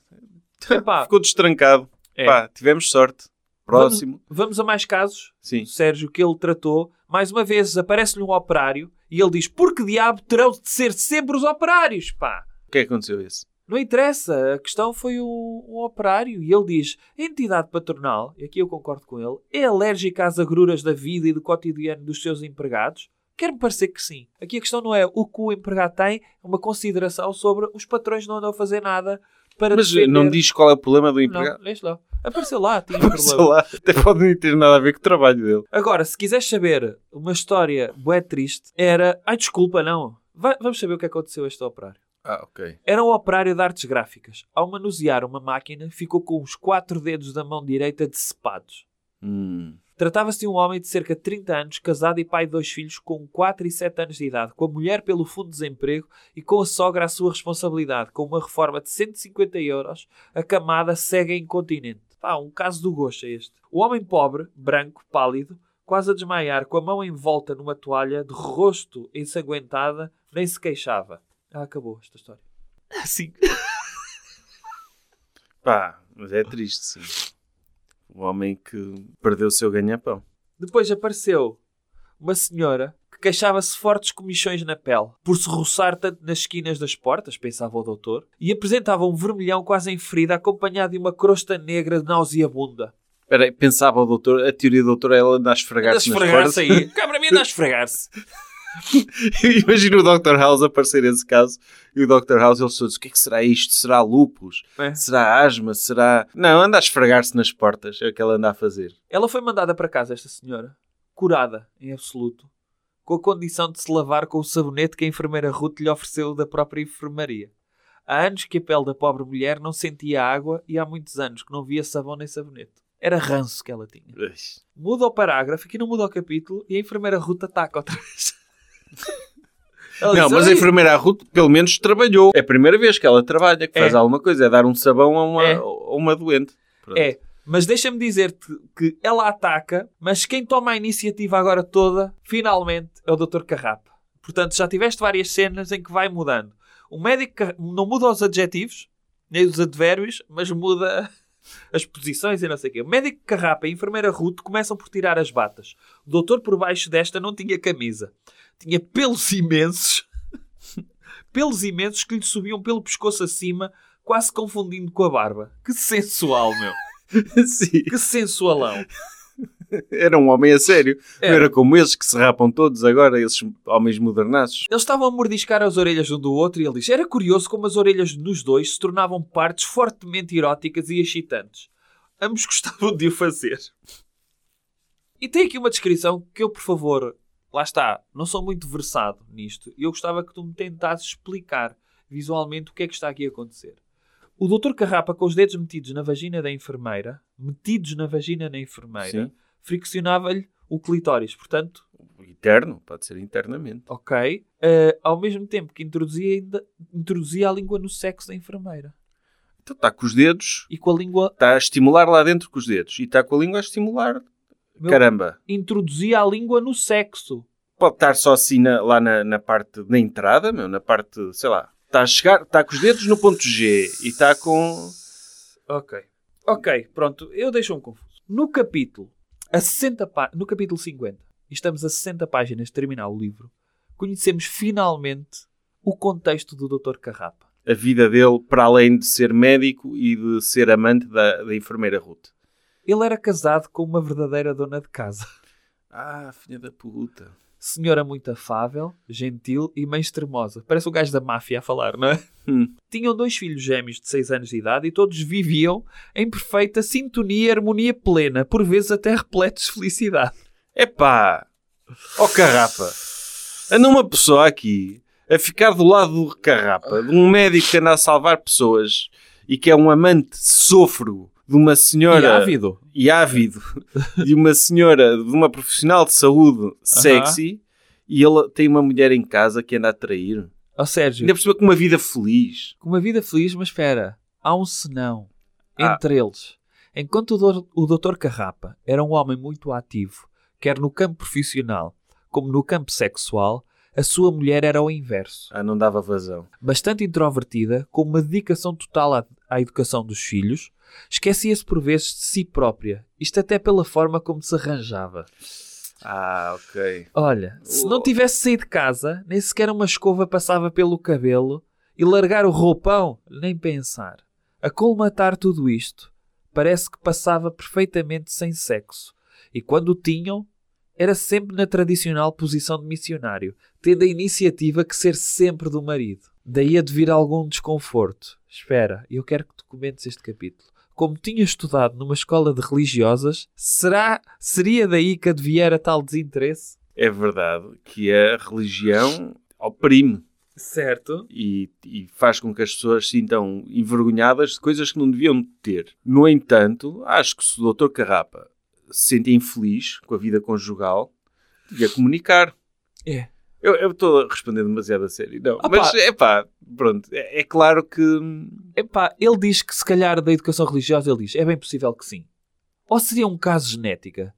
Epá, ficou destrancado. É. Pá, tivemos sorte. Próximo. Vamos a mais casos? Sim. Sérgio, que ele tratou. Mais uma vez, aparece-lhe um operário e ele diz: Por que diabo terão de ser sempre os operários, pá? O que é que aconteceu esse? Não interessa, a questão foi o, um operário. E ele diz: a entidade patronal, e aqui eu concordo com ele, é alérgica às agruras da vida e do cotidiano dos seus empregados? Quer-me parecer que sim. Aqui a questão não é o que o empregado tem, é uma consideração sobre os patrões não andam a fazer nada para Mas defender... não diz qual é o problema do Não, empregado. leste lá. Apareceu lá, tinha um Sei problema. lá, até pode nem ter nada a ver com o trabalho dele. Agora, se quiseres saber uma história bué triste, era... Ai, desculpa, não. Vai- vamos saber o que aconteceu a este operário. Ah, ok. Era um operário de artes gráficas. Ao manusear uma máquina, ficou com os quatro dedos da mão direita decepados. Hum. Tratava-se de um homem de cerca de 30 anos, casado e pai de dois filhos com 4 e 7 anos de idade, com a mulher pelo fundo de desemprego e com a sogra à sua responsabilidade, com uma reforma de 150 euros, a camada cega e incontinente. Pá, um caso do gosto é este. O homem pobre, branco, pálido, quase a desmaiar, com a mão envolta numa toalha, de rosto ensanguentada, nem se queixava. Ah, acabou esta história. Assim. Pá, mas é triste, sim. O homem que perdeu o seu ganha-pão. Depois apareceu uma senhora que queixava-se fortes comichões na pele, por se roçar tanto nas esquinas das portas, pensava o doutor, e apresentava um vermelhão quase em ferida, acompanhado de uma crosta negra nauseabunda. Espera aí, pensava o doutor, a teoria do doutor é ela andar a Anda a esfregar-se esfregar-se aí. Cá para mim anda a esfregar-se. Imagina o Dr. House aparecer esse caso e o Dr. House ele só diz: o que é que será isto? Será lupus? É. Será asma? Será. Não, anda a esfregar-se nas portas, é o que ela anda a fazer. Ela foi mandada para casa, esta senhora, curada, em absoluto, com a condição de se lavar com o sabonete que a enfermeira Ruth lhe ofereceu da própria enfermaria. Há anos que a pele da pobre mulher não sentia água e há muitos anos que não via sabão nem sabonete. Era ranço que ela tinha. Muda o parágrafo, aqui não muda o capítulo e a enfermeira Ruth ataca outra vez. Ela Não, mas a "Ai, enfermeira Ruth pelo menos trabalhou. É a primeira vez que ela trabalha, que É. faz alguma coisa, é dar um sabão a uma, É. a uma doente. Pronto. É, Mas deixa-me dizer-te que ela ataca, mas quem toma a iniciativa agora toda, finalmente, é o Dr. Carrapa. Portanto, já tiveste várias cenas em que vai mudando. O médico não muda os adjetivos, nem os advérbios, mas muda as posições e não sei o quê. O médico Carrapa e a enfermeira Ruth começam por tirar as batas. O doutor por baixo desta não tinha camisa. Tinha pelos imensos, pelos imensos que lhe subiam pelo pescoço acima, quase confundindo com a barba. Que sensual, meu. Sim. Que sensualão. Era um homem a sério. Não Era. era como esses que se rapam todos agora, esses homens modernaços. Eles estavam a mordiscar as orelhas um do outro e ele diz: Era curioso como as orelhas nos dois se tornavam partes fortemente eróticas e excitantes. Ambos gostavam de o fazer. E tem aqui uma descrição que eu, por favor, lá está, não sou muito versado nisto. E eu gostava que tu me tentasses explicar visualmente o que é que está aqui a acontecer. O doutor Carrapa, com os dedos metidos na vagina da enfermeira, metidos na vagina da enfermeira, friccionava-lhe o clitóris. Portanto, Interno, pode ser internamente. Ok. Eh, ao mesmo tempo que introduzia, introduzia a língua no sexo da enfermeira. Então está com os dedos, E com a língua. está a estimular lá dentro com os dedos. E está com a língua a estimular. Meu- Caramba. Introduzia a língua no sexo. Pode estar só assim na- lá na, na parte da entrada, meu, na parte, sei lá. Está a chegar, está com os dedos no ponto G e está com. Ok. Ok, pronto. Eu deixo-me confuso. No capítulo, a 60 pá- no capítulo 50, e estamos a 60 páginas de terminar o livro, conhecemos finalmente o contexto do Dr. Carrapa. a vida dele para além de ser médico e de ser amante da, da enfermeira Ruth. Ele era casado com uma verdadeira dona de casa. Ah, filha da puta. Senhora muito afável, gentil e meio extremosa. Parece o gajo da máfia a falar, não é? Hum. Tinham dois filhos gêmeos de 6 anos de idade e todos viviam em perfeita sintonia e harmonia plena, por vezes até repletos de felicidade. Epá! Ó carrapa! Anda uma pessoa aqui a ficar do lado do carrapa, de um médico que anda a salvar pessoas e que é um amante sofro de uma senhora E ávido. e ávido de uma senhora, de uma profissional de saúde sexy e ele tem uma mulher em casa que anda a trair. Ó Sérgio, Ainda por cima com uma vida feliz. com uma vida feliz, mas espera, há um senão Ah. entre eles. Enquanto o, Dr. Carrapa era um homem muito ativo, quer no campo profissional como no campo sexual, a sua mulher era o inverso. Ah, não dava vazão. bastante introvertida, com uma dedicação total à, à educação dos filhos, esquecia-se por vezes de si própria, isto até pela forma como se arranjava. Ah, ok. Olha, se não tivesse saído de casa, nem sequer uma escova passava pelo cabelo e largar o roupão, nem pensar. A colmatar tudo isto, parece que passava perfeitamente sem sexo, e quando o tinham, era sempre na tradicional posição de missionário, tendo a iniciativa que ser sempre do marido. Daí a de vir algum desconforto. Espera, eu quero que tu comentes este capítulo. Como tinha estudado numa escola de religiosas, será, seria daí que adviera tal desinteresse? É verdade que a religião oprime Certo. e, e faz com que as pessoas se sintam envergonhadas de coisas que não deviam ter. No entanto, acho que se o Dr. Carrapa se sente infeliz com a vida conjugal, devia comunicar. É. Eu eu estou a responder demasiado a sério. Não, mas é pá, pronto. É, é claro que. Epá, ele diz que se calhar da educação religiosa, ele diz, é bem possível que sim. Ou seria um caso genética?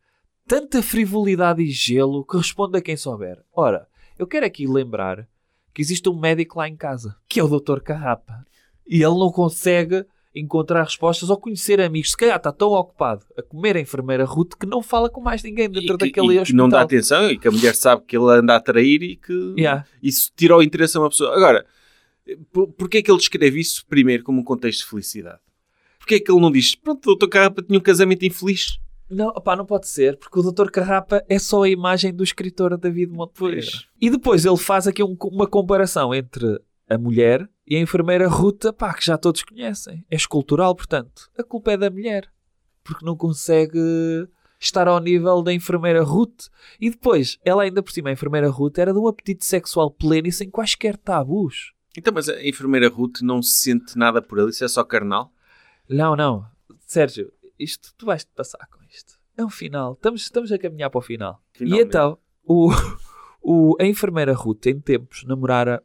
Tanta frivolidade e gelo que responde a quem souber. Ora, eu quero aqui lembrar que existe um médico lá em casa, que é o Dr. Carrapa. E ele não consegue encontrar respostas ou conhecer amigos. Se calhar está tão ocupado a comer a enfermeira Ruth que não fala com mais ninguém dentro e que- daquele e que hospital. não dá atenção e que a mulher sabe que ele anda a trair e que Yeah. isso tira o interesse a uma pessoa. Agora, por, porquê é que ele descreve isso primeiro como um contexto de felicidade? Porquê é que ele não diz, pronto, o Dr. Carrapa tinha um casamento infeliz? Não, opá, não pode ser, porque o Dr. Carrapa é só a imagem do escritor David Monteiro. Pois. E depois ele faz aqui um- uma comparação entre a mulher e a enfermeira Ruta, pá, que já todos conhecem. É escultural, portanto. A culpa é da mulher, porque não consegue estar ao nível da enfermeira Ruth. E depois, ela ainda por cima, a enfermeira Ruth, era de um apetite sexual pleno e sem quaisquer tabus. Então, mas a enfermeira Ruth não se sente nada por ele, isso é só carnal? Não, não. Sérgio, isto, tu vais-te passar com isto. É um final. Estamos, estamos a caminhar para o final. E então, o, o, a enfermeira Ruth, em tempos, namorara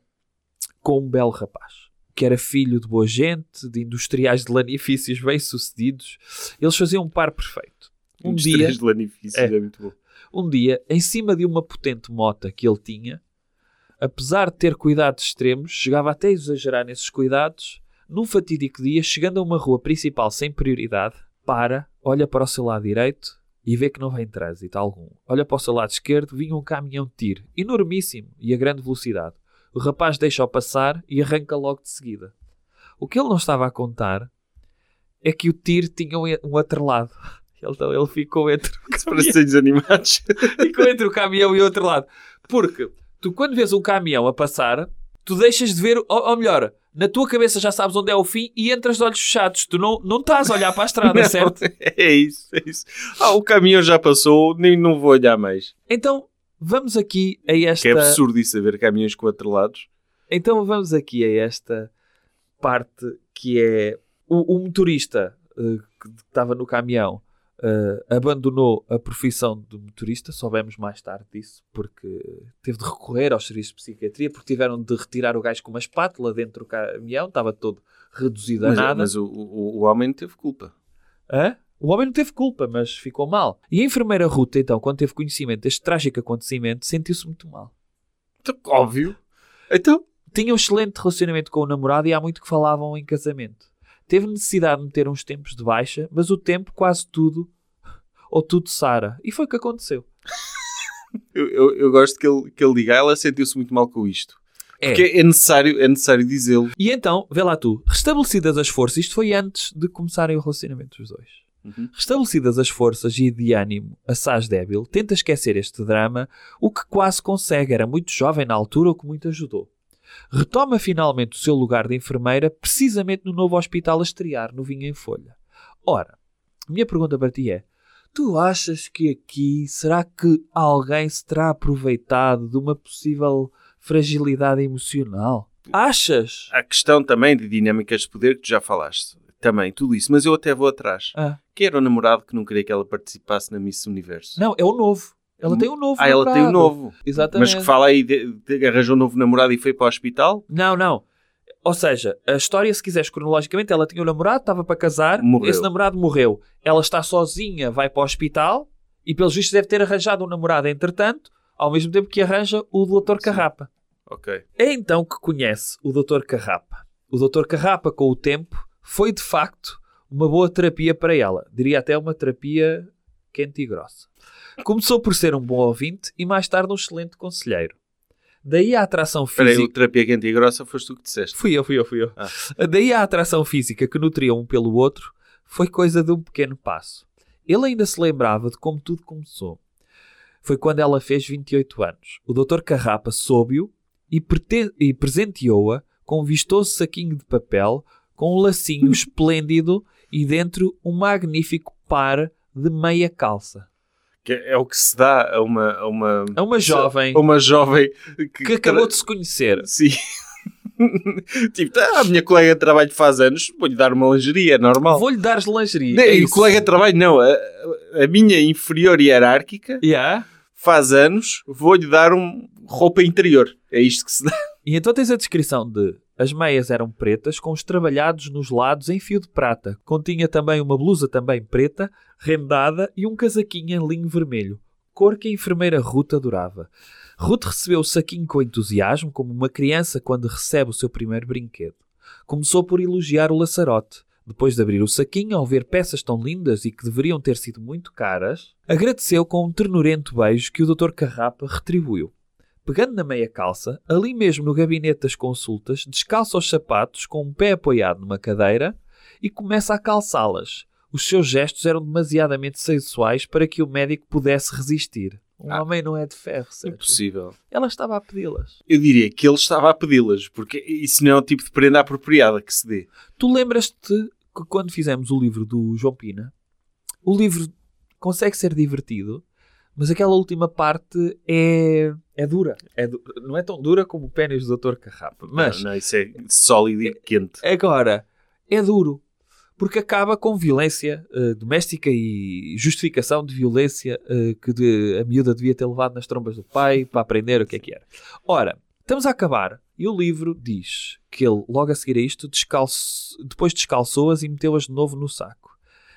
com um belo rapaz. que era filho de boa gente, de industriais de lanifícios bem-sucedidos. Eles faziam um par perfeito. Um Dos dia, de lanifícios, É. é. muito bom. um dia, em cima de uma potente mota que ele tinha, apesar de ter cuidados extremos, chegava até a exagerar nesses cuidados, num fatídico dia, chegando a uma rua principal sem prioridade, para, olha para o seu lado direito e vê que não vem trânsito algum. Olha para o seu lado esquerdo, vinha um caminhão de tiro, enormíssimo e a grande velocidade. O rapaz deixa-o passar e arranca logo de seguida. O que ele não estava a contar é que o tiro tinha um atrelado. Então ele ficou entre desenhos animados. ficou entre o caminhão e o outro lado. Porque tu, quando vês um caminhão a passar, tu deixas de ver, ou, ou melhor, na tua cabeça já sabes onde é o fim e entras de olhos fechados. Tu não, não estás a olhar para a estrada, Não, certo? É isso, é isso. Ah, o caminhão já passou, nem não vou olhar mais. Então vamos aqui a esta. Que é absurdo isso, haver caminhões com atrelados. Então vamos aqui a esta parte que é o, o motorista eh, que estava no caminhão eh, abandonou a profissão de motorista, soubemos mais tarde disso, porque teve de recorrer aos serviços de psiquiatria, porque tiveram de retirar o gajo com uma espátula dentro do caminhão, estava todo reduzido a Mas, nada. mas o, o, o homem teve culpa. Hã? O homem não teve culpa, mas ficou mal. E a enfermeira Ruta, então, quando teve conhecimento deste trágico acontecimento, sentiu-se muito mal. Então, óbvio. Então, tinha um excelente relacionamento com o namorado e há muito que falavam em casamento. Teve necessidade de meter uns tempos de baixa, mas o tempo quase tudo, ou tudo Sara. E foi o que aconteceu. eu, eu, eu gosto que ele, que ele diga, "Ah, ela sentiu-se muito mal com isto. É. Porque é necessário, é necessário dizê-lo. E então, vê lá tu, restabelecidas as forças, isto foi antes de começarem o relacionamento dos dois. Uhum. Restabelecidas as forças e de ânimo, assaz débil, tenta esquecer este drama, o que quase consegue, era muito jovem na altura, o que muito ajudou. Retoma finalmente o seu lugar de enfermeira, precisamente no novo hospital a estrear, no Vinho em Folha. Ora, a minha pergunta para ti é: tu achas que aqui será que alguém se terá aproveitado de uma possível fragilidade emocional? Achas? Há a questão também de dinâmicas de poder que tu já falaste. Também, tudo isso. Mas eu até vou atrás. Ah, Que era o namorado que não queria que ela participasse na Miss Universo. não, é o novo. Ela tem um novo. ah, ela tem o namorado. novo. Exatamente. Mas que fala aí, de, de- arranjou um novo namorado e foi para o hospital? Não, não. Ou seja, a história, se quiseres cronologicamente, ela tinha um namorado, estava para casar, Morreu. esse namorado morreu. Ela está sozinha, vai para o hospital e, pelos vistos, deve ter arranjado um namorado entretanto, ao mesmo tempo que arranja o Dr. Carrapa. Ok. É então que conhece o Dr. Carrapa. O Dr. Carrapa, com o tempo, foi de facto uma boa terapia para ela. Diria até uma terapia quente e grossa. Começou por ser um bom ouvinte e mais tarde um excelente conselheiro. Daí a atração física. o terapia quente e grossa foste tu que disseste. Fui eu, fui eu, fui eu. Ah. Daí a atração física que nutriam um pelo outro foi coisa de um pequeno passo. Ele ainda se lembrava de como tudo começou. Foi quando ela fez 28 anos. O Dr. Carrapa soube-o e, e presenteou-a com um vistoso saquinho de papel com um lacinho esplêndido e dentro um magnífico par de meia calça. Que é o que se dá a uma... A uma, É uma jovem a uma jovem que, que acabou de se conhecer. Sim. tipo, tá, a minha colega de trabalho faz anos, vou-lhe dar uma lingerie, é normal. Vou-lhe dar lingerie. Não, É e o colega de trabalho, não. A, a minha inferior hierárquica Yeah. faz anos, vou-lhe dar um roupa interior. É isto que se dá. E então tens a descrição de as meias eram pretas com os trabalhados nos lados em fio de prata. Continha também uma blusa também preta, rendada e um casaquinho em linho vermelho. Cor que a enfermeira Ruth adorava. Ruth recebeu o saquinho com entusiasmo, como uma criança quando recebe o seu primeiro brinquedo. Começou por elogiar o laçarote. Depois de abrir o saquinho, ao ver peças tão lindas e que deveriam ter sido muito caras, agradeceu com um ternurento beijo que o Dr. Carrapa retribuiu. Pegando na meia calça, ali mesmo no gabinete das consultas, descalça os sapatos com um pé apoiado numa cadeira e começa a calçá-las. Os seus gestos eram demasiadamente sensuais para que o médico pudesse resistir. Um Ah. homem não é de ferro, Sérgio. Impossível. Ela estava a pedi-las. Eu diria que ele estava a pedi-las, porque isso não é o tipo de prenda apropriada que se dê. Tu lembras-te que quando fizemos o livro do João Pina, o livro consegue ser divertido, mas aquela última parte é, é dura. É du- não é tão dura como o pênis do Dr. Carrapa, mas Não, não, isso é sólido e quente. Agora, é duro. Porque acaba com violência eh, doméstica e justificação de violência eh, que de- a miúda devia ter levado nas trombas do pai para aprender o que é que era. Ora, estamos a acabar E o livro diz que ele, logo a seguir a isto, descalço, depois descalçou-as e meteu-as de novo no saco.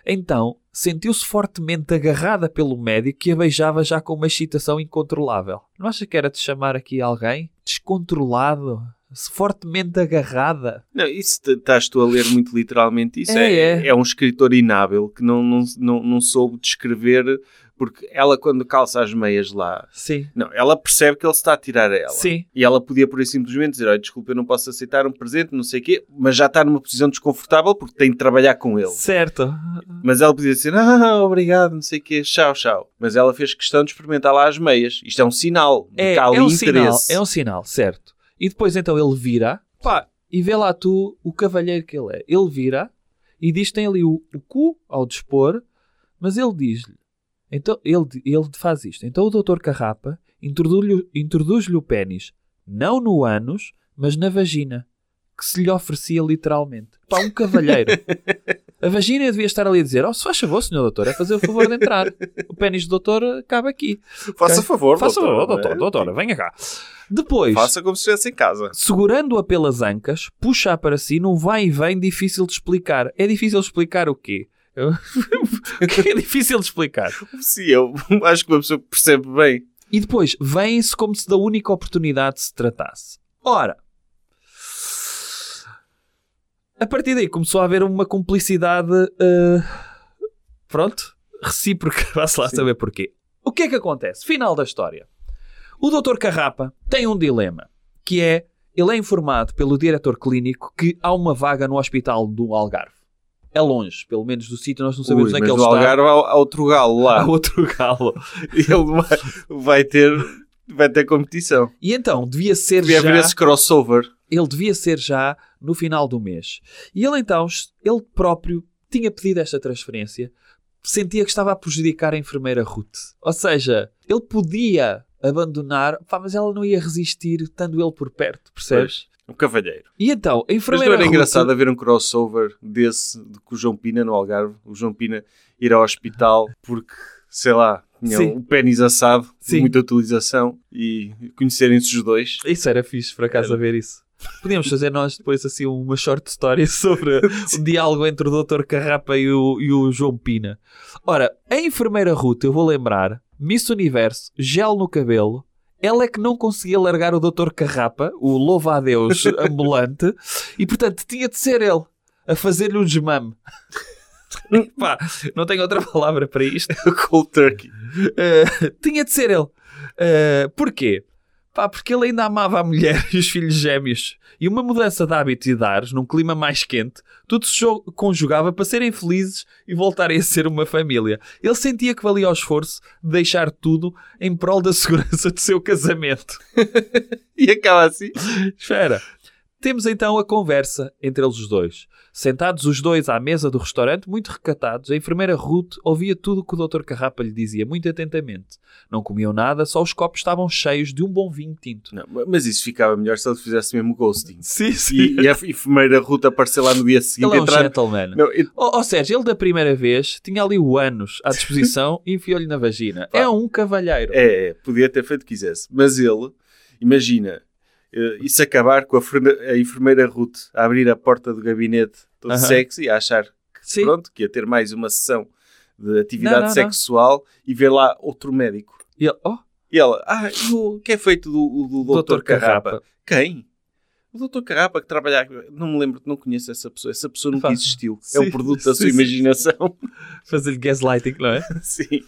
Então, sentiu-se fortemente agarrada pelo médico que a beijava já com uma excitação incontrolável. Não acha que era de chamar aqui alguém? Descontrolado? Fortemente agarrada? Não, isso estás tu a ler muito literalmente isso. É, É, é. um escritor inábil que não, não, não, não soube descrever, porque ela, quando calça as meias lá, Sim. não, ela percebe que ele está a tirar a ela. Sim. E ela podia, por aí simplesmente, dizer: Olha, desculpa, eu não posso aceitar um presente, não sei o quê, mas já está numa posição desconfortável porque tem de trabalhar com ele. Certo. Mas ela podia dizer: Ah, obrigado, não sei o quê, tchau, tchau. Mas ela fez questão de experimentar lá as meias. Isto é um sinal de É, que há ali é um sinal, interesse. é um sinal, certo. E depois então ele vira, pá, e vê lá tu o cavalheiro que ele é. Ele vira e diz tem ali o, o cu ao dispor, mas ele diz-lhe, então ele, ele faz isto. Então o doutor Carrapa introduz-lhe introduz-lhe o pênis, não no ânus, mas na vagina, que se lhe oferecia literalmente. Pá, um cavalheiro. A vagina devia estar ali a dizer, oh, se faz favor, senhor doutor, é fazer o favor de entrar. O pênis do doutor cabe aqui. Faça Ok? favor, Faça doutor, favor, não é? doutor, doutora, venha cá. Depois, Faça como se estivesse em casa. segurando-a pelas ancas, puxa para si num vai e vem difícil de explicar. É difícil explicar o quê? Eu- é difícil de explicar? Sim, eu acho que uma pessoa percebe bem. E depois, vem-se como se da única oportunidade se tratasse. Ora, a partir daí começou a haver uma cumplicidade, eh, pronto, recíproca, vá-se lá Sim. saber porquê. O que é que acontece? Final da história. O Dr. Carrapa tem um dilema, que é, ele é informado pelo diretor clínico que há uma vaga no hospital do Algarve. É longe, pelo menos do sítio, nós não sabemos Ui, onde é mas que ele está. Algarve há, há outro galo lá. Há outro galo. Ele vai, vai ter, vai ter competição. E então, devia ser Devia já... haver esse crossover. ele devia ser já no final do mês. E ele então, ele próprio tinha pedido esta transferência, sentia que estava a prejudicar a enfermeira Ruth. Ou seja, ele podia abandonar, pá, mas ela não ia resistir estando ele por perto, percebes? Um cavalheiro. E então, a Mas enfermeira não era Ruth- engraçado haver um crossover desse de, com o João Pina no Algarve. O João Pina ir ao hospital porque, sei lá, tinha Sim. o pênis assado, Sim. muita utilização e conhecerem-se os dois. Isso era fixe, por acaso, a ver isso. Podíamos fazer nós depois assim uma short story sobre o diálogo entre o Dr. Carrapa e o, e o João Pina. Ora, a enfermeira Ruth, eu vou lembrar, Miss Universo, gel no cabelo, ela é que não conseguia largar o Dr. Carrapa, o louva-a-Deus ambulante, e portanto tinha de ser ele a fazer-lhe um desmame. Pá, não tenho outra palavra para isto. Cold turkey. Uh, tinha de ser ele. Uh, porquê? Pá, porque ele ainda amava a mulher e os filhos gêmeos. E uma mudança de hábitos e de ares, num clima mais quente, tudo se conjugava para serem felizes e voltarem a ser uma família. Ele sentia que valia o esforço de deixar tudo em prol da segurança do seu casamento. E acaba assim. Espera. Temos então a conversa entre eles os dois. Sentados os dois à mesa do restaurante, muito recatados, a enfermeira Ruth ouvia tudo o que o Dr. Carrapa lhe dizia muito atentamente. Não comiam nada, só os copos estavam cheios de um bom vinho tinto. Não, mas isso ficava melhor se ele fizesse mesmo ghosting. Sim, E, e a enfermeira Ruta aparecer lá no dia seguinte. Ele é um entrar... gentleman. Não, e- Ou, ou seja, ele da primeira vez tinha ali o ânus à disposição e enfiou-lhe na vagina. É um cavalheiro. É, é, podia ter feito o que quisesse. Mas ele, imagina, eh, isso acabar com a, a enfermeira Ruth a abrir a porta do gabinete todo Aham. sexy, a achar que, Sim. pronto, que ia ter mais uma sessão de atividade Não, não, não. sexual e ver lá outro médico. E ele, oh, E ela, ah, e o que é feito do, do, do Dr. Dr. Carrapa? Carrapa. Quem? O Dr. Carrapa que trabalha. Não me lembro, não conheço essa pessoa. Essa pessoa nunca existiu. é Sim, um produto da sua sim. imaginação. fazer-lhe gaslighting, não é? Sim.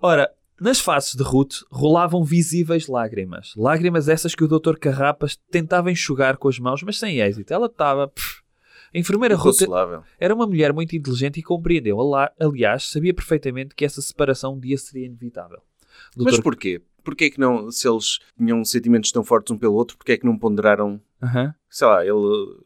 Ora, nas faces de Ruth rolavam visíveis lágrimas. Lágrimas essas que o Dr. Carrapas tentava enxugar com as mãos, mas sem êxito. Ela estava... A enfermeira Ruth era uma mulher muito inteligente e compreendeu. Aliás, sabia perfeitamente que essa separação um dia seria inevitável. Mas porquê? Porquê que não, se eles tinham sentimentos tão fortes um pelo outro, porquê é que não ponderaram, Aham. sei lá, ele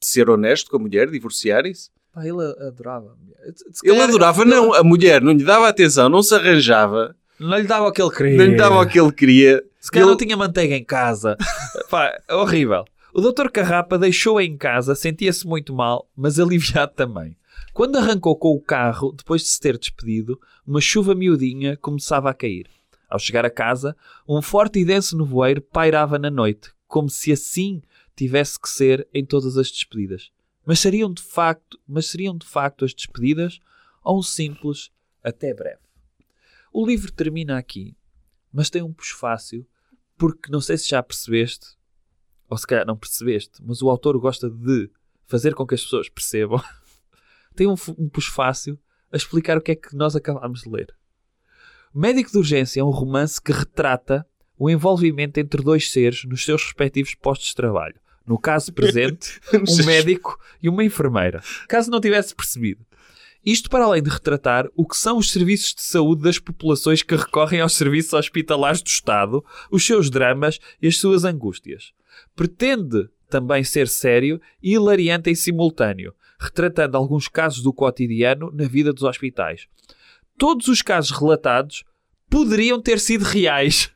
ser honesto com a mulher, divorciarem-se? Pá, ele adorava a mulher. Se Ele calhar- adorava, não, a mulher não lhe dava atenção, não se arranjava, Não lhe dava o que ele queria. não lhe dava o que ele queria. Se calhar Ele- não tinha manteiga em casa. Pá, é horrível. O Dr. Carrapa deixou-a em casa, sentia-se muito mal, mas aliviado também. Quando arrancou com o carro, depois de se ter despedido, uma chuva miudinha começava a cair. Ao chegar a casa, um forte e denso nevoeiro pairava na noite, como se assim tivesse que ser em todas as despedidas. Mas seriam de facto, mas seriam de facto as despedidas ou um simples até breve. O livro termina aqui, mas tem um fácil porque não sei se já percebeste, ou se calhar não percebeste, mas o autor gosta de fazer com que as pessoas percebam. tem um, um fácil a explicar o que é que nós acabámos de ler. Médico de Urgência é um romance que retrata o envolvimento entre dois seres nos seus respectivos postos de trabalho. No caso presente, um médico e uma enfermeira. Caso não tivesse percebido. Isto para além de retratar o que são os serviços de saúde das populações que recorrem aos serviços hospitalares do Estado, os seus dramas e as suas angústias. Pretende também ser sério e hilariante em simultâneo, retratando alguns casos do cotidiano na vida dos hospitais. Todos os casos relatados poderiam ter sido reais.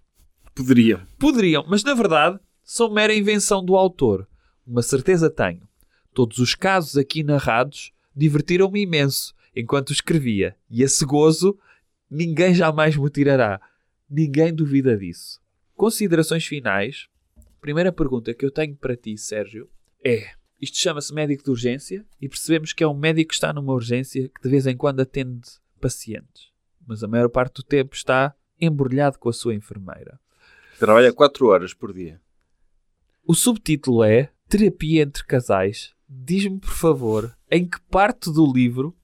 Poderiam. Poderiam, mas na verdade são mera invenção do autor. Uma certeza tenho. Todos os casos aqui narrados divertiram-me imenso enquanto escrevia, e esse gozo ninguém jamais me tirará. Ninguém duvida disso. Considerações finais. Primeira pergunta que eu tenho para ti, Sérgio, é: isto chama-se médico de urgência e percebemos que é um médico que está numa urgência que de vez em quando atende pacientes, mas a maior parte do tempo está embrulhado com a sua enfermeira. Trabalha 4 horas por dia. O subtítulo é Terapia entre Casais. Diz-me, por favor, em que parte do livro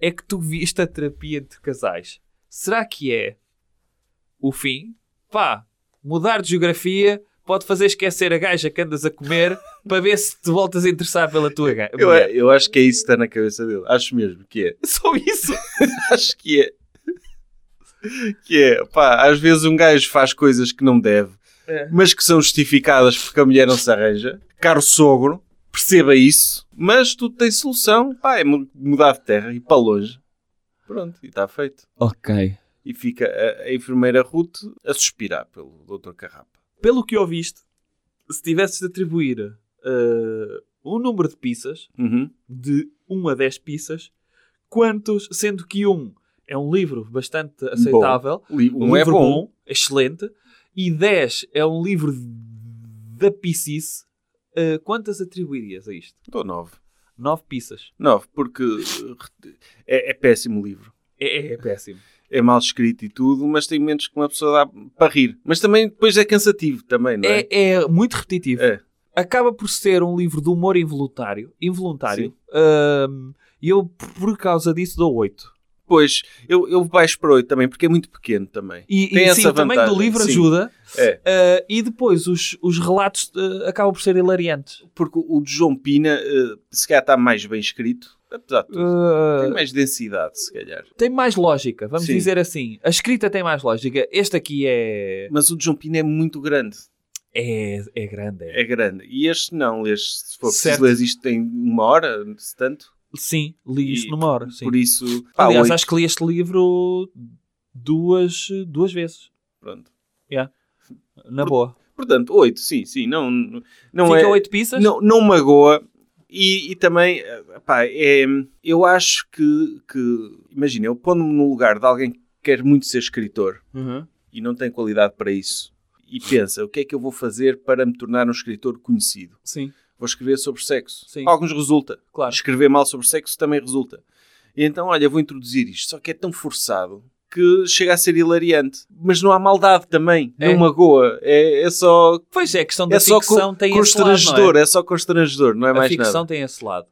é que tu viste a terapia entre casais? Será que é o fim? Pá, mudar de geografia pode fazer esquecer a gaja que andas a comer para ver se te voltas a interessar pela tua gaja. Eu, eu acho que é isso que está na cabeça dele. Acho mesmo que é. Só isso? acho que é. Que é, pá, às vezes um gajo faz coisas que não deve, É. mas que são justificadas porque a mulher não se arranja. Caro sogro, perceba isso, mas tudo tem solução. Pá, é mu- mudar de terra e ir para longe. Pronto, e está feito. Ok. E fica a, a enfermeira Ruth a suspirar pelo Dr. Carrapa. Pelo que ouviste, se tivesses de atribuir eh, um número de pizzas, Uhum. de 1 a 10 pizzas, quantos, sendo que um é um livro bastante aceitável, Li- um Um é livro bom. excelente, e 10 é um livro da piscice, eh, quantas atribuirias a isto? Dou 9. 9 pizzas. 9, porque uh, é, é péssimo o livro. É, é péssimo. É mal escrito e tudo, mas tem momentos que uma pessoa dá para rir. Mas também depois é cansativo também, não é? É, é muito repetitivo. É. Acaba por ser um livro de humor involuntário. Involuntário. E eu, por causa disso, dou 8. Pois, eu, eu baixo para 8 também, porque é muito pequeno também. E, Tem e sim, o tamanho do livro ajuda. É. Ah, e depois os, os relatos ah, acabam por ser hilariantes. Porque o de João Pina, uh, se calhar está mais bem escrito, apesar de tudo. Ah, Tem mais densidade, se calhar. tem mais lógica, vamos Sim. dizer assim. A escrita tem mais lógica. Este aqui é. Mas o de João Pina é muito grande. É, é grande. é. É grande. E este não. Este, se for Certo. preciso ler isto em uma hora, se tanto. Sim, li isto E numa hora. Sim. Por isso, pá, Aliás, oito. acho que li este livro duas, duas vezes. Pronto. Na boa. Portanto, 8, sim, sim. Não, não Fica é... oito pizzas? Não, não magoa. E, e também, pá, é, eu acho que, que imagina, eu pondo-me no lugar de alguém que quer muito ser escritor Uhum. e não tem qualidade para isso e pensa, o que é que eu vou fazer para me tornar um escritor conhecido? Sim, Vou escrever sobre sexo. Sim. Alguns resulta. claro. Escrever mal sobre sexo também resulta. E então, olha, vou introduzir isto. Só que é tão forçado que chega a ser hilariante. Mas não há maldade também. É. Não magoa. É, é só Pois é, a questão da é só ficção co- tem esse lado, é? é? só constrangedor, não é a mais ficção nada. tem esse lado.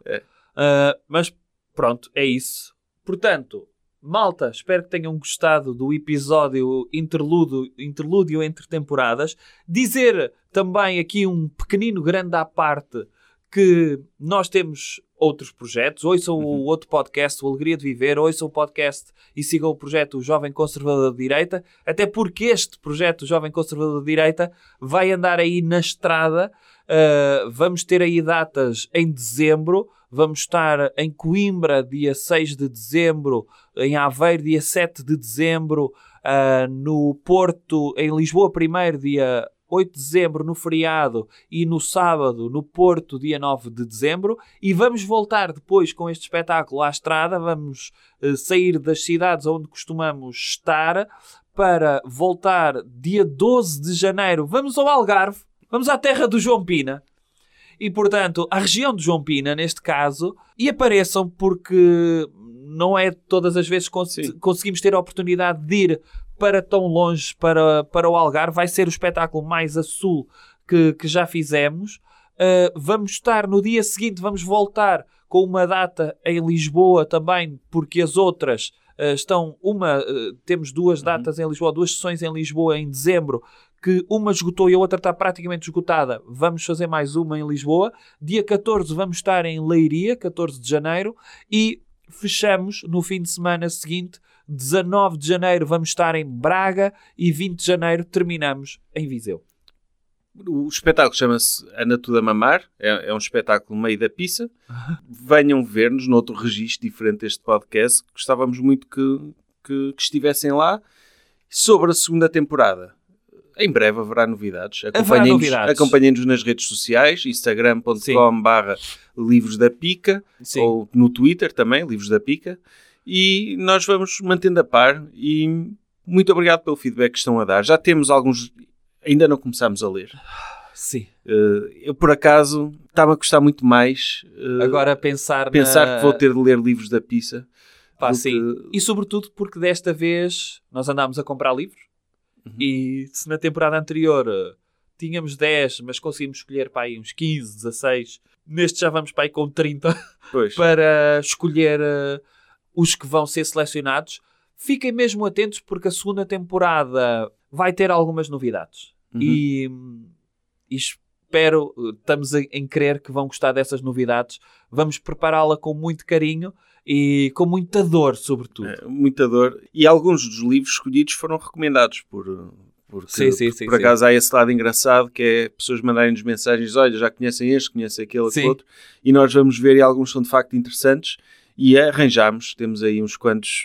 Ah, mas pronto, é isso. Portanto, malta, espero que tenham gostado do episódio interlúdio, interlúdio entre temporadas. Dizer também aqui um pequenino grande à parte que nós temos outros projetos. Ouçam o outro podcast, o Alegria de Viver, ouçam o podcast e sigam o projeto O Jovem Conservador de Direita, até porque este projeto, o Jovem Conservador de Direita, vai andar aí na estrada. Uh, vamos ter aí datas em dezembro. Vamos estar em Coimbra, dia 6 de dezembro, em Aveiro, dia 7 de dezembro, uh, no Porto, em Lisboa, primeiro, dia 8 de dezembro, no feriado, e no sábado, no Porto, dia 9 de dezembro. E vamos voltar depois com este espetáculo à estrada. Vamos uh, sair das cidades onde costumamos estar para voltar dia 12 de janeiro. Vamos ao Algarve, vamos à terra do João Pina. E, portanto, a região de João Pina, neste caso, e apareçam porque não é todas as vezes cons Sim. conseguimos ter a oportunidade de ir para tão longe, para, para o Algarve. Vai ser o espetáculo mais a sul que, que já fizemos. Uh, vamos estar no dia seguinte, vamos voltar com uma data em Lisboa também, porque as outras uh, estão uma, uh, temos duas datas em Lisboa, duas sessões em Lisboa em dezembro, que uma esgotou e a outra está praticamente esgotada. Vamos fazer mais uma em Lisboa. Dia 14 vamos estar em Leiria, 14 de janeiro, e fechamos no fim de semana seguinte, 19 de janeiro vamos estar em Braga e 20 de janeiro terminamos em Viseu. O espetáculo chama-se Anda Tudo a Mamar, é, é um espetáculo meio da pizza. Venham ver-nos noutro registro diferente deste podcast. Gostávamos muito que, que, que estivessem lá. Sobre a segunda temporada, em breve haverá novidades. Acompanhem-nos nas redes sociais, instagram.com barra livros da pica, Sim. ou no Twitter também, livros da pica. E nós vamos mantendo a par e muito obrigado pelo feedback que estão a dar. Já temos alguns, ainda não começámos a ler. Sim. Uh, eu, por acaso, está-me a custar muito mais uh, Agora pensar, pensar na... que vou ter de ler livros da pizza. Pá, sim. que- E sobretudo porque desta vez nós andámos a comprar livros Uhum. e se na temporada anterior eh, tínhamos 10, mas conseguimos escolher para aí uns 15, 16, neste já vamos para aí com 30 Pois, para escolher eh, os que vão ser selecionados. Fiquem mesmo atentos porque a segunda temporada vai ter algumas novidades. Uhum. E, e espero, eh, estamos em, em crer que vão gostar dessas novidades. Vamos prepará-la com muito carinho e com muita dor, sobretudo. é, muita dor. E alguns dos livros escolhidos foram recomendados por. Porque, Sim, sim, sim, por acaso há esse lado engraçado que é pessoas mandarem-nos mensagens: olha, já conhecem este, conhecem aquele, aquele outro, e nós vamos ver e alguns são de facto interessantes e arranjamos. Temos aí uns quantos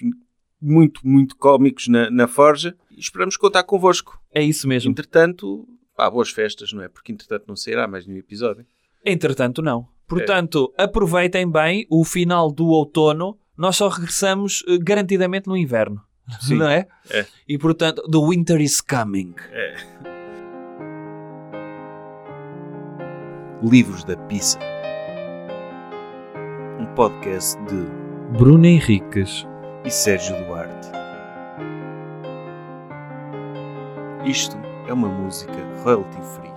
muito, muito cómicos na, na Forja e esperamos contar convosco. É isso mesmo. Entretanto, pá, boas festas, não é? Porque entretanto não sairá mais nenhum episódio. Entretanto, não. Portanto, aproveitem bem o final do outono. Nós só regressamos eh, garantidamente no inverno. Sim. Não é? É. E portanto, the winter is coming. Livros da Pizza. Um podcast de Bruno Henriques. e Sérgio Duarte. Isto é uma música royalty free.